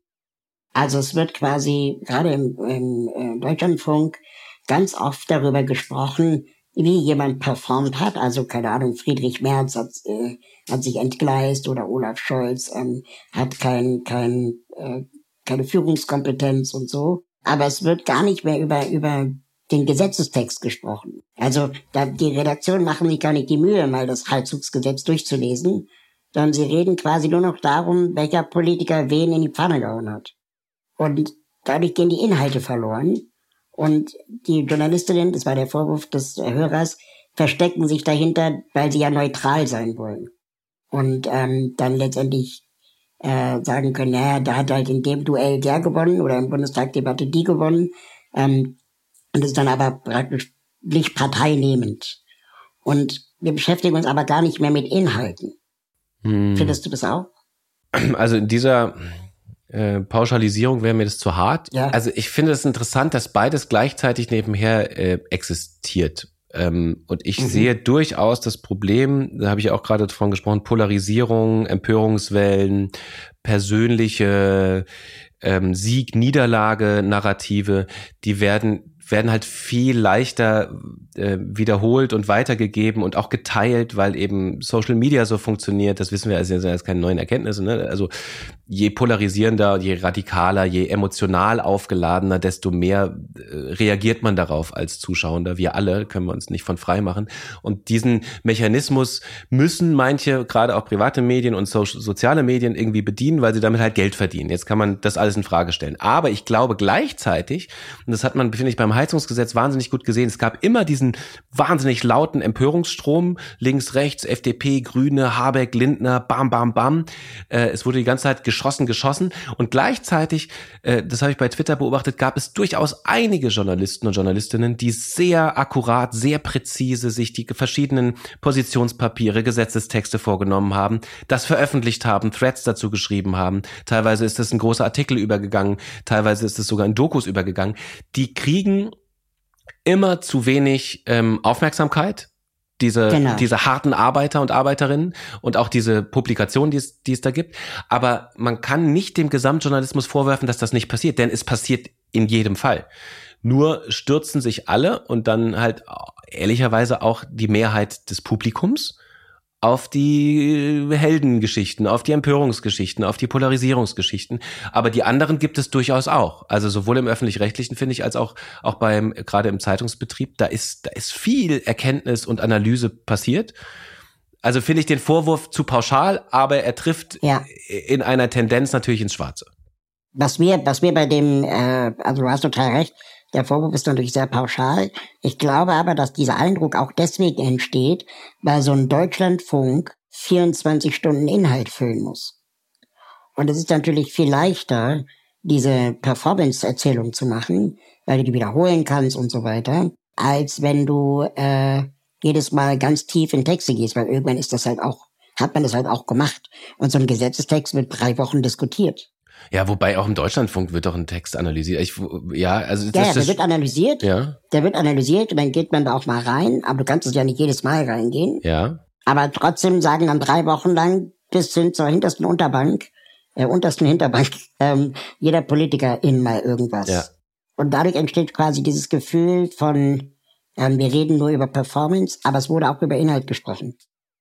Also es wird quasi gerade im, im äh, Deutschlandfunk ganz oft darüber gesprochen, wie jemand performt hat. Also keine Ahnung, Friedrich Merz hat, äh, hat sich entgleist oder Olaf Scholz ähm, hat kein, kein, äh, keine Führungskompetenz und so. Aber es wird gar nicht mehr über, über den Gesetzestext gesprochen. Also da, die Redaktion machen sich gar nicht die Mühe, mal das Heizungsgesetz durchzulesen, sondern sie reden quasi nur noch darum, welcher Politiker wen in die Pfanne gehauen hat. Und dadurch gehen die Inhalte verloren. Und die Journalistinnen, das war der Vorwurf des Hörers, verstecken sich dahinter, weil sie ja neutral sein wollen. Und ähm, dann letztendlich äh, sagen können, naja, da hat halt in dem Duell der gewonnen oder im Bundestagdebatte die gewonnen. Ähm, und ist dann aber praktisch nicht parteinehmend. Und wir beschäftigen uns aber gar nicht mehr mit Inhalten. Hm. Findest du das auch? Also in dieser äh, Pauschalisierung wäre mir das zu hart. Ja. Also ich finde es das interessant, dass beides gleichzeitig nebenher äh, existiert. Ähm, und ich mhm. sehe durchaus das Problem, da habe ich auch gerade davon gesprochen, Polarisierung, Empörungswellen, persönliche ähm, Sieg, Niederlage, Narrative, die werden werden halt viel leichter äh, wiederholt und weitergegeben und auch geteilt, weil eben Social Media so funktioniert. Das wissen wir, also das keine neuen Erkenntnisse. Ne? Also je polarisierender, je radikaler, je emotional aufgeladener, desto mehr äh, reagiert man darauf als Zuschauender. Wir alle können wir uns nicht von frei machen. Und diesen Mechanismus müssen manche, gerade auch private Medien und so, soziale Medien irgendwie bedienen, weil sie damit halt Geld verdienen. Jetzt kann man das alles in Frage stellen. Aber ich glaube gleichzeitig, und das hat man, finde ich, beim Heizungsgesetz wahnsinnig gut gesehen, es gab immer diesen wahnsinnig lauten Empörungsstrom, links, rechts, FDP, Grüne, Habeck, Lindner, bam, bam, bam. Äh, es wurde die ganze Zeit geschossen, geschossen. Und gleichzeitig, äh, das habe ich bei Twitter beobachtet, gab es durchaus einige Journalisten und Journalistinnen, die sehr akkurat, sehr präzise sich die verschiedenen Positionspapiere, Gesetzestexte vorgenommen haben, das veröffentlicht haben, Threads dazu geschrieben haben. Teilweise ist es ein großer Artikel übergegangen, teilweise ist es sogar in Dokus übergegangen. Die kriegen immer zu wenig ähm, Aufmerksamkeit, diese, genau. diese harten Arbeiter und Arbeiterinnen und auch diese Publikation, die es, die es da gibt. Aber man kann nicht dem Gesamtjournalismus vorwerfen, dass das nicht passiert, denn es passiert in jedem Fall. Nur stürzen sich alle und dann halt ehrlicherweise auch die Mehrheit des Publikums auf die Heldengeschichten, auf die Empörungsgeschichten, auf die Polarisierungsgeschichten. Aber die anderen gibt es durchaus auch. Also sowohl im öffentlich-rechtlichen finde ich, als auch, auch beim, gerade im Zeitungsbetrieb, da ist, da ist viel Erkenntnis und Analyse passiert. Also finde ich den Vorwurf zu pauschal, aber er trifft ja. in einer Tendenz natürlich ins Schwarze. Was mir, was mir bei dem, äh, also du hast total recht, der Vorwurf ist natürlich sehr pauschal. Ich glaube aber, dass dieser Eindruck auch deswegen entsteht, weil so ein Deutschlandfunk 24 Stunden Inhalt füllen muss. Und es ist natürlich viel leichter, diese Performance-Erzählung zu machen, weil du die wiederholen kannst und so weiter, als wenn du äh, jedes Mal ganz tief in Texte gehst, weil irgendwann ist das halt auch, hat man das halt auch gemacht. Und so ein Gesetzestext wird drei Wochen diskutiert. Ja, wobei auch im Deutschlandfunk wird doch ein Text analysiert. Ich, ja, also ja, das, ja, der wird analysiert. Ja. Der wird analysiert und dann geht man da auch mal rein, aber du kannst es ja nicht jedes Mal reingehen. Ja. Aber trotzdem sagen dann drei Wochen lang bis hin zur hintersten Unterbank, äh, untersten Hinterbank, ähm, jeder Politiker in mal irgendwas. Ja. Und dadurch entsteht quasi dieses Gefühl von, ähm, wir reden nur über Performance, aber es wurde auch über Inhalt gesprochen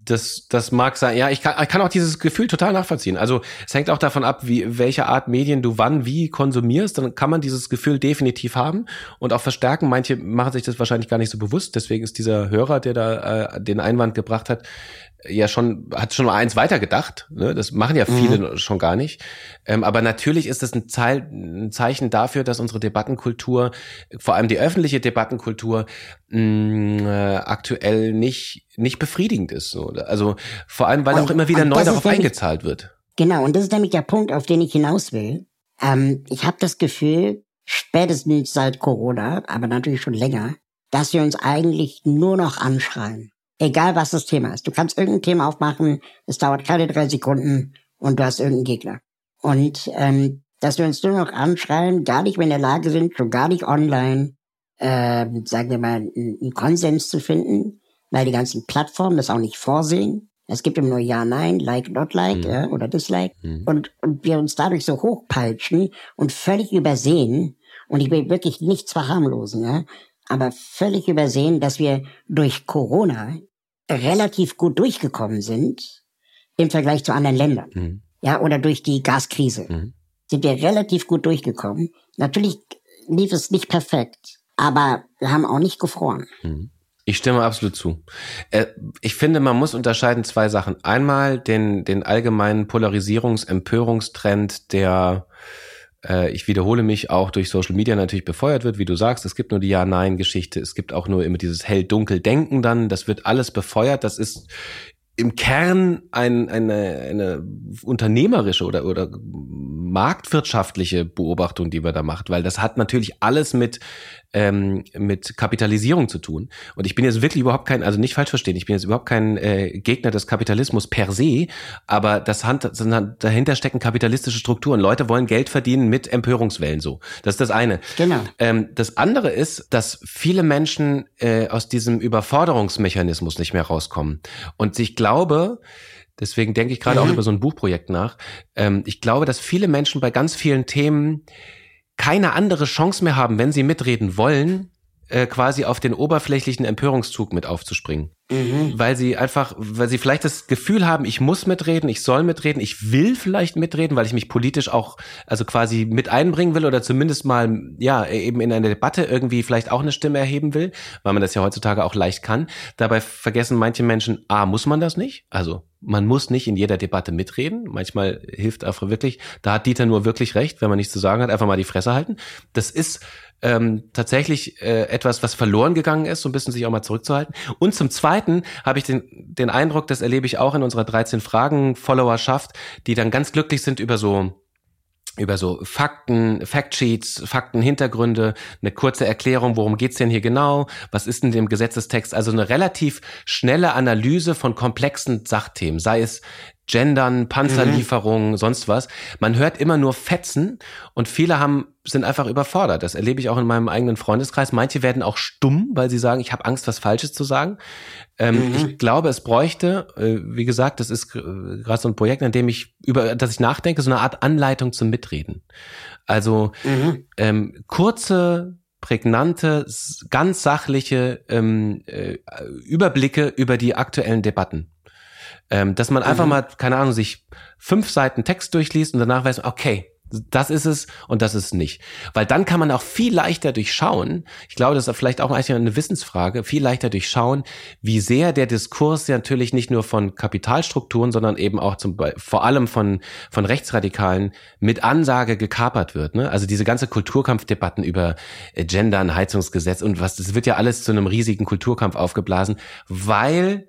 das, das mag sein. Ja, ich kann, ich kann auch dieses Gefühl total nachvollziehen. Also es hängt auch davon ab, wie welche Art Medien du wann wie konsumierst. Dann kann man dieses Gefühl definitiv haben und auch verstärken. Manche machen sich das wahrscheinlich gar nicht so bewusst. Deswegen ist dieser Hörer, der da äh, den Einwand gebracht hat, ja schon, hat schon mal eins weitergedacht. Ne? Das machen ja viele mhm. schon gar nicht. Ähm, aber natürlich ist das ein, Zeil, ein Zeichen dafür, dass unsere Debattenkultur, vor allem die öffentliche Debattenkultur, mh, mm, äh, aktuell nicht, nicht befriedigend ist. So. Also vor allem, weil und, auch immer wieder neu darauf nämlich, eingezahlt wird. Genau, und das ist nämlich der Punkt, auf den ich hinaus will. Ähm, ich habe das Gefühl, spätestens seit Corona, aber natürlich schon länger, dass wir uns eigentlich nur noch anschreien. Egal was das Thema ist. Du kannst irgendein Thema aufmachen, es dauert keine drei Sekunden und du hast irgendeinen Gegner. Und ähm, dass wir uns nur noch anschreien, gar nicht mehr in der Lage sind, schon gar nicht online, äh, sagen wir mal, einen Konsens zu finden, weil die ganzen Plattformen das auch nicht vorsehen. Es gibt immer nur Ja, Nein, Like, Not Like mhm. ja, oder Dislike. Mhm. Und, und wir uns dadurch so hochpeitschen und völlig übersehen, und ich will wirklich nichts verharmlosen, ja, aber völlig übersehen, dass wir durch Corona relativ gut durchgekommen sind im Vergleich zu anderen Ländern. Mhm. Ja, oder durch die Gaskrise. Mhm. Sind wir relativ gut durchgekommen. Natürlich lief es nicht perfekt, aber wir haben auch nicht gefroren. Mhm. Ich stimme absolut zu. Äh, ich finde, man muss unterscheiden zwei Sachen. Einmal den, den allgemeinen Polarisierungs-, Empörungstrend, der äh, ich wiederhole mich, auch durch Social Media natürlich befeuert wird, wie du sagst. Es gibt nur die Ja-Nein-Geschichte. Es gibt auch nur immer dieses hell-dunkel-Denken dann. Das wird alles befeuert. Das ist im Kern ein, eine, eine unternehmerische oder, oder marktwirtschaftliche Beobachtung, die wir da macht, weil das hat natürlich alles mit ähm, mit Kapitalisierung zu tun. Und ich bin jetzt wirklich überhaupt kein, also nicht falsch verstehen, ich bin jetzt überhaupt kein äh, Gegner des Kapitalismus per se, aber das Hand, dahinter stecken kapitalistische Strukturen. Leute wollen Geld verdienen mit Empörungswellen so. Das ist das eine. Genau. Ähm, das andere ist, dass viele Menschen äh, aus diesem Überforderungsmechanismus nicht mehr rauskommen. Und ich glaube, Deswegen denke ich gerade mhm. auch über so ein Buchprojekt nach. Ähm, ich glaube, dass viele Menschen bei ganz vielen Themen keine andere Chance mehr haben, wenn sie mitreden wollen, äh, quasi auf den oberflächlichen Empörungszug mit aufzuspringen. Mhm. Weil sie einfach, weil sie vielleicht das Gefühl haben, ich muss mitreden, ich soll mitreden, ich will vielleicht mitreden, weil ich mich politisch auch, also quasi mit einbringen will oder zumindest mal, ja, eben in einer Debatte irgendwie vielleicht auch eine Stimme erheben will, weil man das ja heutzutage auch leicht kann. Dabei vergessen manche Menschen, ah, muss man das nicht? Also, man muss nicht in jeder Debatte mitreden. Manchmal hilft einfach wirklich, da hat Dieter nur wirklich recht, wenn man nichts zu sagen hat, einfach mal die Fresse halten. Das ist ähm, tatsächlich äh, etwas, was verloren gegangen ist, so ein bisschen sich auch mal zurückzuhalten. Und zum Zweiten habe ich den, den Eindruck, das erlebe ich auch in unserer 13 Fragen-Followerschaft, die dann ganz glücklich sind über so über so Fakten, Factsheets, Faktenhintergründe, eine kurze Erklärung, worum geht's denn hier genau, was ist in dem Gesetzestext, also eine relativ schnelle Analyse von komplexen Sachthemen, sei es Gendern, Panzerlieferungen, mhm. sonst was. Man hört immer nur Fetzen und viele haben sind einfach überfordert. Das erlebe ich auch in meinem eigenen Freundeskreis. Manche werden auch stumm, weil sie sagen, ich habe Angst, was Falsches zu sagen. Ähm, mhm. Ich glaube, es bräuchte, äh, wie gesagt, das ist gerade so ein Projekt, an dem ich über, dass ich nachdenke, so eine Art Anleitung zum Mitreden. Also mhm. ähm, kurze prägnante, ganz sachliche ähm, äh, Überblicke über die aktuellen Debatten Ähm, dass man einfach mhm. mal, keine Ahnung, sich fünf Seiten Text durchliest und danach weiß, okay, das ist es und das ist nicht. Weil dann kann man auch viel leichter durchschauen. Ich glaube, das ist vielleicht auch eine Wissensfrage, viel leichter durchschauen, wie sehr der Diskurs ja natürlich nicht nur von Kapitalstrukturen, sondern eben auch zum, vor allem von, von Rechtsradikalen mit Ansage gekapert wird. Ne? Also diese ganze Kulturkampfdebatten über äh, Gendern, Heizungsgesetz und was, das wird ja alles zu einem riesigen Kulturkampf aufgeblasen, weil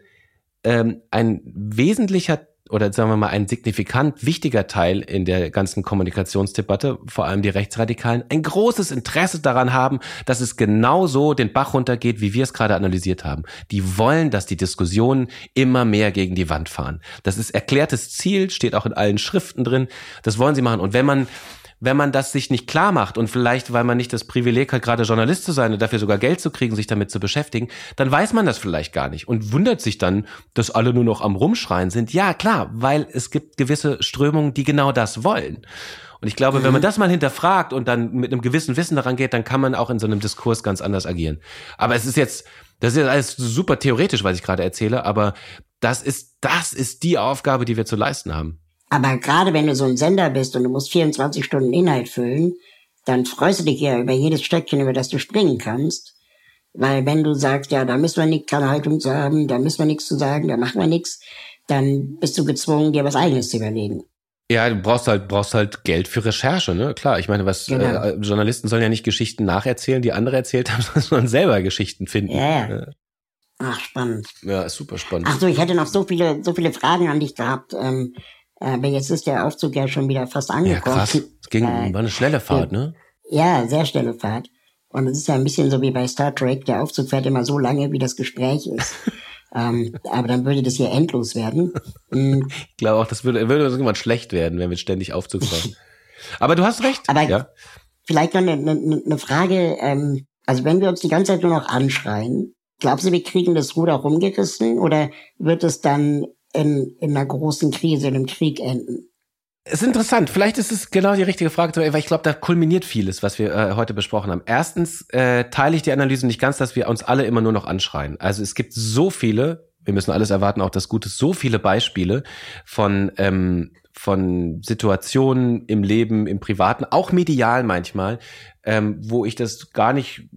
ähm, ein wesentlicher oder sagen wir mal ein signifikant wichtiger Teil in der ganzen Kommunikationsdebatte, vor allem die Rechtsradikalen, ein großes Interesse daran haben, dass es genau so den Bach runtergeht, wie wir es gerade analysiert haben. Die wollen, dass die Diskussionen immer mehr gegen die Wand fahren. Das ist erklärtes Ziel, steht auch in allen Schriften drin. Das wollen sie machen. Und wenn man wenn man das sich nicht klar macht und vielleicht, weil man nicht das Privileg hat, gerade Journalist zu sein und dafür sogar Geld zu kriegen, sich damit zu beschäftigen, dann weiß man das vielleicht gar nicht und wundert sich dann, dass alle nur noch am Rumschreien sind. Ja, klar, weil es gibt gewisse Strömungen, die genau das wollen. Und ich glaube, wenn man mhm. das mal hinterfragt und dann mit einem gewissen Wissen daran geht, dann kann man auch in so einem Diskurs ganz anders agieren. Aber es ist jetzt, das ist jetzt alles super theoretisch, was ich gerade erzähle, aber das ist, das ist die Aufgabe, die wir zu leisten haben. Aber gerade wenn du so ein Sender bist und du musst 24 Stunden Inhalt füllen, dann freust du dich ja über jedes Stöckchen, über das du springen kannst. Weil wenn du sagst, ja, da müssen wir nicht keine Haltung zu haben, da müssen wir nichts zu sagen, da machen wir nichts, dann bist du gezwungen, dir was eigenes zu überlegen. Ja, du brauchst halt, brauchst halt Geld für Recherche, ne? Klar, ich meine, was genau. äh, Journalisten sollen ja nicht Geschichten nacherzählen, die andere erzählt haben, sondern selber Geschichten finden. Ja. ja. Ach, spannend. Ja, ist super spannend. Ach so, ich hätte noch so viele, so viele Fragen an dich gehabt. Ähm, aber jetzt ist der Aufzug ja schon wieder fast angekommen. Ja, krass. Es ging, äh, war eine schnelle Fahrt, ne? Ja, sehr schnelle Fahrt. Und es ist ja ein bisschen so wie bei Star Trek. Der Aufzug fährt immer so lange, wie das Gespräch ist. ähm, aber dann würde das hier endlos werden. Mhm. Ich glaube auch, das würde, würde irgendwann schlecht werden, wenn wir ständig Aufzug fahren. aber du hast recht. Aber ja. vielleicht noch eine, eine, eine Frage. Ähm, also wenn wir uns die ganze Zeit nur noch anschreien, glaubst du, wir kriegen das Ruder rumgerissen oder wird es dann in, in einer großen Krise, in einem Krieg enden. Es ist interessant. Vielleicht ist es genau die richtige Frage, weil ich glaube, da kulminiert vieles, was wir äh, heute besprochen haben. Erstens äh, teile ich die Analyse nicht ganz, dass wir uns alle immer nur noch anschreien. Also es gibt so viele, wir müssen alles erwarten, auch das Gute, so viele Beispiele von ähm, von Situationen im Leben, im Privaten, auch medial manchmal, ähm, wo ich das gar nicht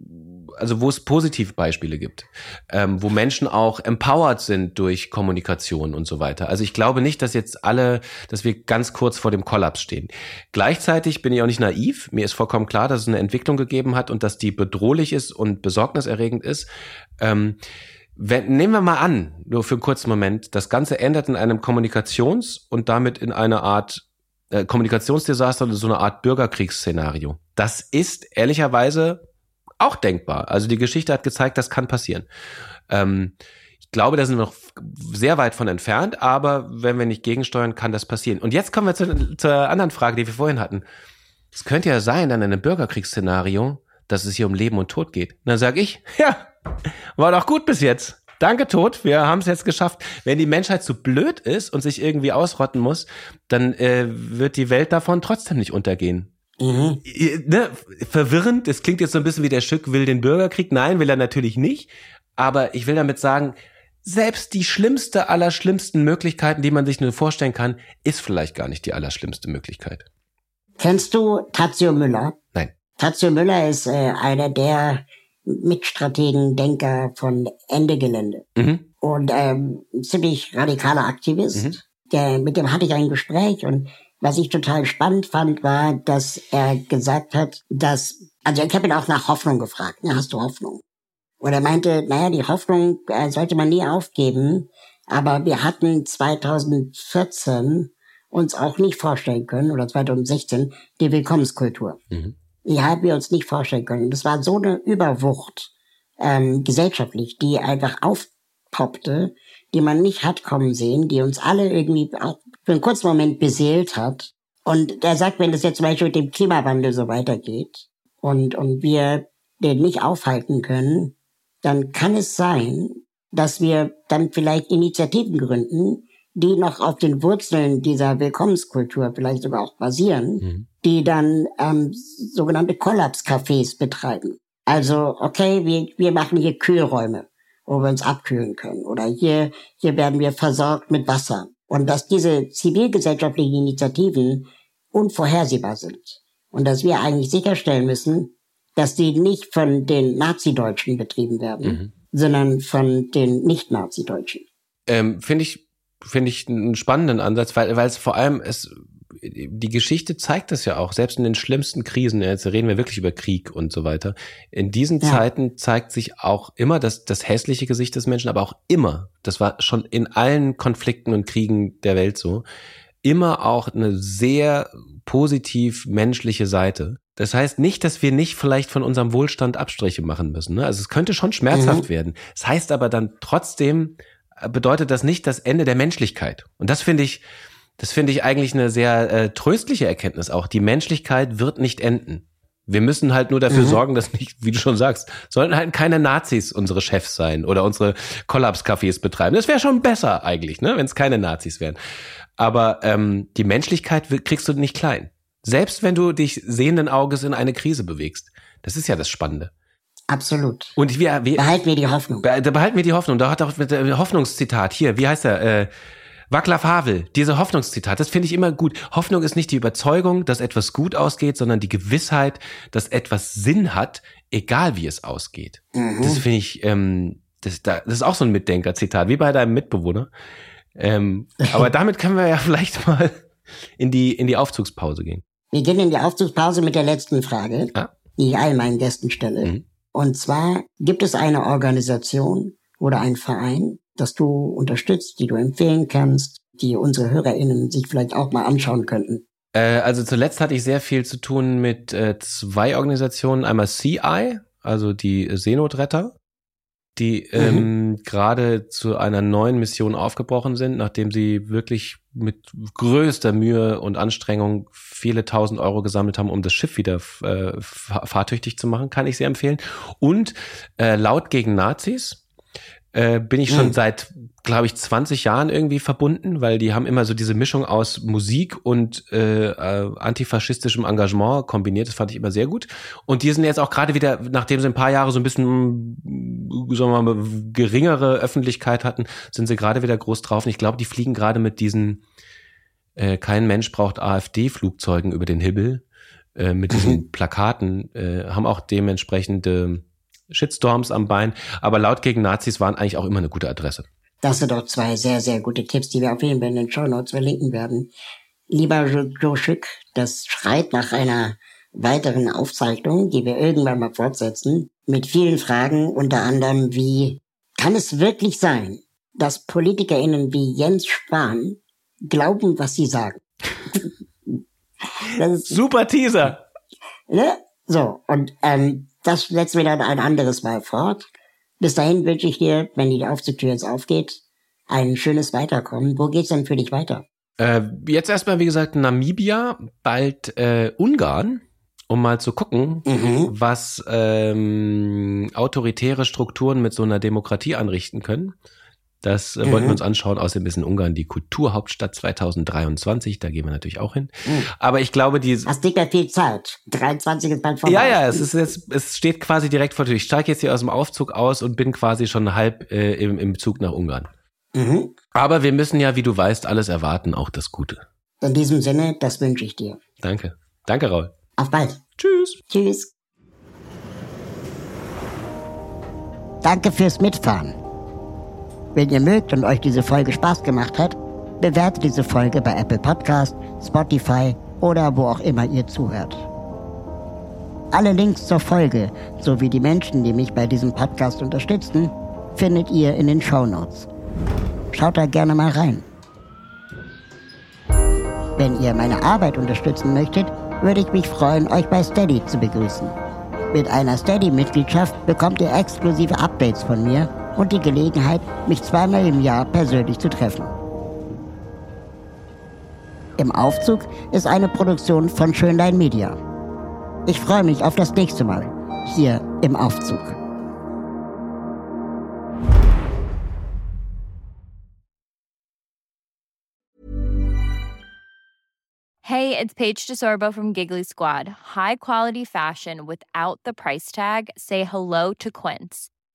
also wo es positive Beispiele gibt, ähm, wo Menschen auch empowered sind durch Kommunikation und so weiter. Also ich glaube nicht, dass jetzt alle, dass wir ganz kurz vor dem Kollaps stehen. Gleichzeitig bin ich auch nicht naiv. Mir ist vollkommen klar, dass es eine Entwicklung gegeben hat und dass die bedrohlich ist und besorgniserregend ist. Ähm, wenn, nehmen wir mal an, nur für einen kurzen Moment, das Ganze endet in einem Kommunikations- und damit in einer Art äh, Kommunikationsdesaster oder so eine Art Bürgerkriegsszenario. Das ist ehrlicherweise auch denkbar. Also die Geschichte hat gezeigt, das kann passieren. Ähm, ich glaube, da sind wir noch sehr weit von entfernt, aber wenn wir nicht gegensteuern, kann das passieren. Und jetzt kommen wir zu, zur anderen Frage, die wir vorhin hatten. Es könnte ja sein, an einem Bürgerkriegsszenario, dass es hier um Leben und Tod geht. Und dann sage ich, ja, war doch gut bis jetzt. Danke, Tod. Wir haben es jetzt geschafft. Wenn die Menschheit zu blöd ist und sich irgendwie ausrotten muss, dann äh, wird die Welt davon trotzdem nicht untergehen. Mhm. Ne, verwirrend, das klingt jetzt so ein bisschen wie der Stück will den Bürgerkrieg. Nein, will er natürlich nicht. Aber ich will damit sagen, selbst die schlimmste aller schlimmsten Möglichkeiten, die man sich nur vorstellen kann, ist vielleicht gar nicht die allerschlimmste Möglichkeit. Kennst du Tazio Müller? Nein. Tazio Müller ist äh, einer der Mitstrategen, Denker von Ende Gelände. Mhm. Und ähm, ziemlich radikaler Aktivist. Mhm. Der, mit dem hatte ich ein Gespräch und was ich total spannend fand, war, dass er gesagt hat, dass, also ich habe ihn auch nach Hoffnung gefragt. Ne, hast du Hoffnung? Und er meinte, naja, die Hoffnung äh, sollte man nie aufgeben. Aber wir hatten 2014 uns auch nicht vorstellen können, oder 2016, die Willkommenskultur. Mhm. Die haben wir uns nicht vorstellen können. Das war so eine Überwucht ähm, gesellschaftlich, die einfach aufpoppte, die man nicht hat kommen sehen, die uns alle irgendwie auch für einen kurzen Moment beseelt hat. Und er sagt, wenn das jetzt zum Beispiel mit dem Klimawandel so weitergeht und, und wir den nicht aufhalten können, dann kann es sein, dass wir dann vielleicht Initiativen gründen, die noch auf den Wurzeln dieser Willkommenskultur vielleicht sogar auch basieren, mhm. die dann ähm, sogenannte Kollapscafés betreiben. Also, okay, wir, wir machen hier Kühlräume wo wir uns abkühlen können. Oder hier, hier werden wir versorgt mit Wasser. Und dass diese zivilgesellschaftlichen Initiativen unvorhersehbar sind. Und dass wir eigentlich sicherstellen müssen, dass die nicht von den Nazi-Deutschen betrieben werden, mhm. sondern von den Nicht-Nazi-Deutschen. Ähm, Finde ich, finde ich einen spannenden Ansatz, weil, weil es vor allem es die Geschichte zeigt das ja auch, selbst in den schlimmsten Krisen, jetzt reden wir wirklich über Krieg und so weiter. In diesen ja. Zeiten zeigt sich auch immer das, das hässliche Gesicht des Menschen, aber auch immer, das war schon in allen Konflikten und Kriegen der Welt so, immer auch eine sehr positiv menschliche Seite. Das heißt nicht, dass wir nicht vielleicht von unserem Wohlstand Abstriche machen müssen. Ne? Also es könnte schon schmerzhaft mhm. werden. Es das heißt aber dann trotzdem, äh, bedeutet das nicht das Ende der Menschlichkeit. Und das finde ich, das finde ich eigentlich eine sehr äh, tröstliche Erkenntnis auch. Die Menschlichkeit wird nicht enden. Wir müssen halt nur dafür mhm. sorgen, dass nicht, wie du schon sagst, sollten halt keine Nazis unsere Chefs sein oder unsere Kollapscafés betreiben. Das wäre schon besser eigentlich, ne, wenn es keine Nazis wären. Aber ähm, die Menschlichkeit kriegst du nicht klein. Selbst wenn du dich sehenden Auges in eine Krise bewegst. Das ist ja das Spannende. Absolut. Und wir, wir behalten wir die Hoffnung. Behalten wir die Hoffnung. Da hat auch mit der Hoffnungszitat hier. Wie heißt er? Äh, Václav Havel, diese Hoffnungszitat, das finde ich immer gut. Hoffnung ist nicht die Überzeugung, dass etwas gut ausgeht, sondern die Gewissheit, dass etwas Sinn hat, egal wie es ausgeht. Mhm. Das finde ich, ähm, das, das ist auch so ein Mitdenker-Zitat, wie bei deinem Mitbewohner. Ähm, aber damit können wir ja vielleicht mal in die, in die Aufzugspause gehen. Wir gehen in die Aufzugspause mit der letzten Frage, ah. die ich all meinen Gästen stelle. Mhm. Und zwar, gibt es eine Organisation oder einen Verein, das du unterstützt, die du empfehlen kannst, die unsere HörerInnen sich vielleicht auch mal anschauen könnten? Äh, also zuletzt hatte ich sehr viel zu tun mit äh, zwei Organisationen. Einmal CI, also die Seenotretter, die mhm. ähm, gerade zu einer neuen Mission aufgebrochen sind, nachdem sie wirklich mit größter Mühe und Anstrengung viele tausend Euro gesammelt haben, um das Schiff wieder äh, fahrtüchtig zu machen, kann ich sehr empfehlen. Und äh, laut gegen Nazis äh, bin ich schon mhm. seit, glaube ich, 20 Jahren irgendwie verbunden, weil die haben immer so diese Mischung aus Musik und äh, äh, antifaschistischem Engagement kombiniert. Das fand ich immer sehr gut. Und die sind jetzt auch gerade wieder, nachdem sie ein paar Jahre so ein bisschen, sagen wir mal, geringere Öffentlichkeit hatten, sind sie gerade wieder groß drauf. Und ich glaube, die fliegen gerade mit diesen äh, kein Mensch braucht AfD-Flugzeugen über den Himmel, äh, mit diesen mhm. Plakaten, äh, haben auch dementsprechende Shitstorms am Bein. Aber laut gegen Nazis waren eigentlich auch immer eine gute Adresse. Das sind doch zwei sehr, sehr gute Tipps, die wir auf jeden Fall in den Show Notes verlinken werden. Lieber Joe Schick, das schreit nach einer weiteren Aufzeichnung, die wir irgendwann mal fortsetzen, mit vielen Fragen, unter anderem wie, kann es wirklich sein, dass PolitikerInnen wie Jens Spahn glauben, was sie sagen? Super Teaser! Ne? So, und ähm, das setzen wir dann ein anderes Mal fort. Bis dahin wünsche ich dir, wenn die Aufzugtür jetzt aufgeht, ein schönes Weiterkommen. Wo geht's denn für dich weiter? Äh, jetzt erstmal, wie gesagt, Namibia, bald äh, Ungarn, um mal zu gucken, mhm. was ähm, autoritäre Strukturen mit so einer Demokratie anrichten können. Das äh, mhm. wollten wir uns anschauen. Außerdem ist in Ungarn die Kulturhauptstadt 2023. Da gehen wir natürlich auch hin. Mhm. Aber ich glaube, die. Hast nicht mehr viel Zeit. 23 ist bald vorbei. Ja, ja, es ist jetzt, es steht quasi direkt vor dir. Ich steige jetzt hier aus dem Aufzug aus und bin quasi schon halb äh, im, im Zug nach Ungarn. Mhm. Aber wir müssen ja, wie du weißt, alles erwarten, auch das Gute. In diesem Sinne, das wünsche ich dir. Danke. Danke, Raul. Auf bald. Tschüss. Tschüss. Danke fürs Mitfahren. Wenn ihr mögt und euch diese Folge Spaß gemacht hat, bewertet diese Folge bei Apple Podcast, Spotify oder wo auch immer ihr zuhört. Alle Links zur Folge sowie die Menschen, die mich bei diesem Podcast unterstützen, findet ihr in den Show Notes. Schaut da gerne mal rein. Wenn ihr meine Arbeit unterstützen möchtet, würde ich mich freuen, euch bei Steady zu begrüßen. Mit einer Steady-Mitgliedschaft bekommt ihr exklusive Updates von mir und die Gelegenheit, mich zweimal im Jahr persönlich zu treffen. Im Aufzug ist eine Produktion von Schönlein Media. Ich freue mich auf das nächste Mal hier im Aufzug. Hey, it's Paige DeSorbo from Giggly Squad. High quality fashion without the price tag. Say hello to Quince.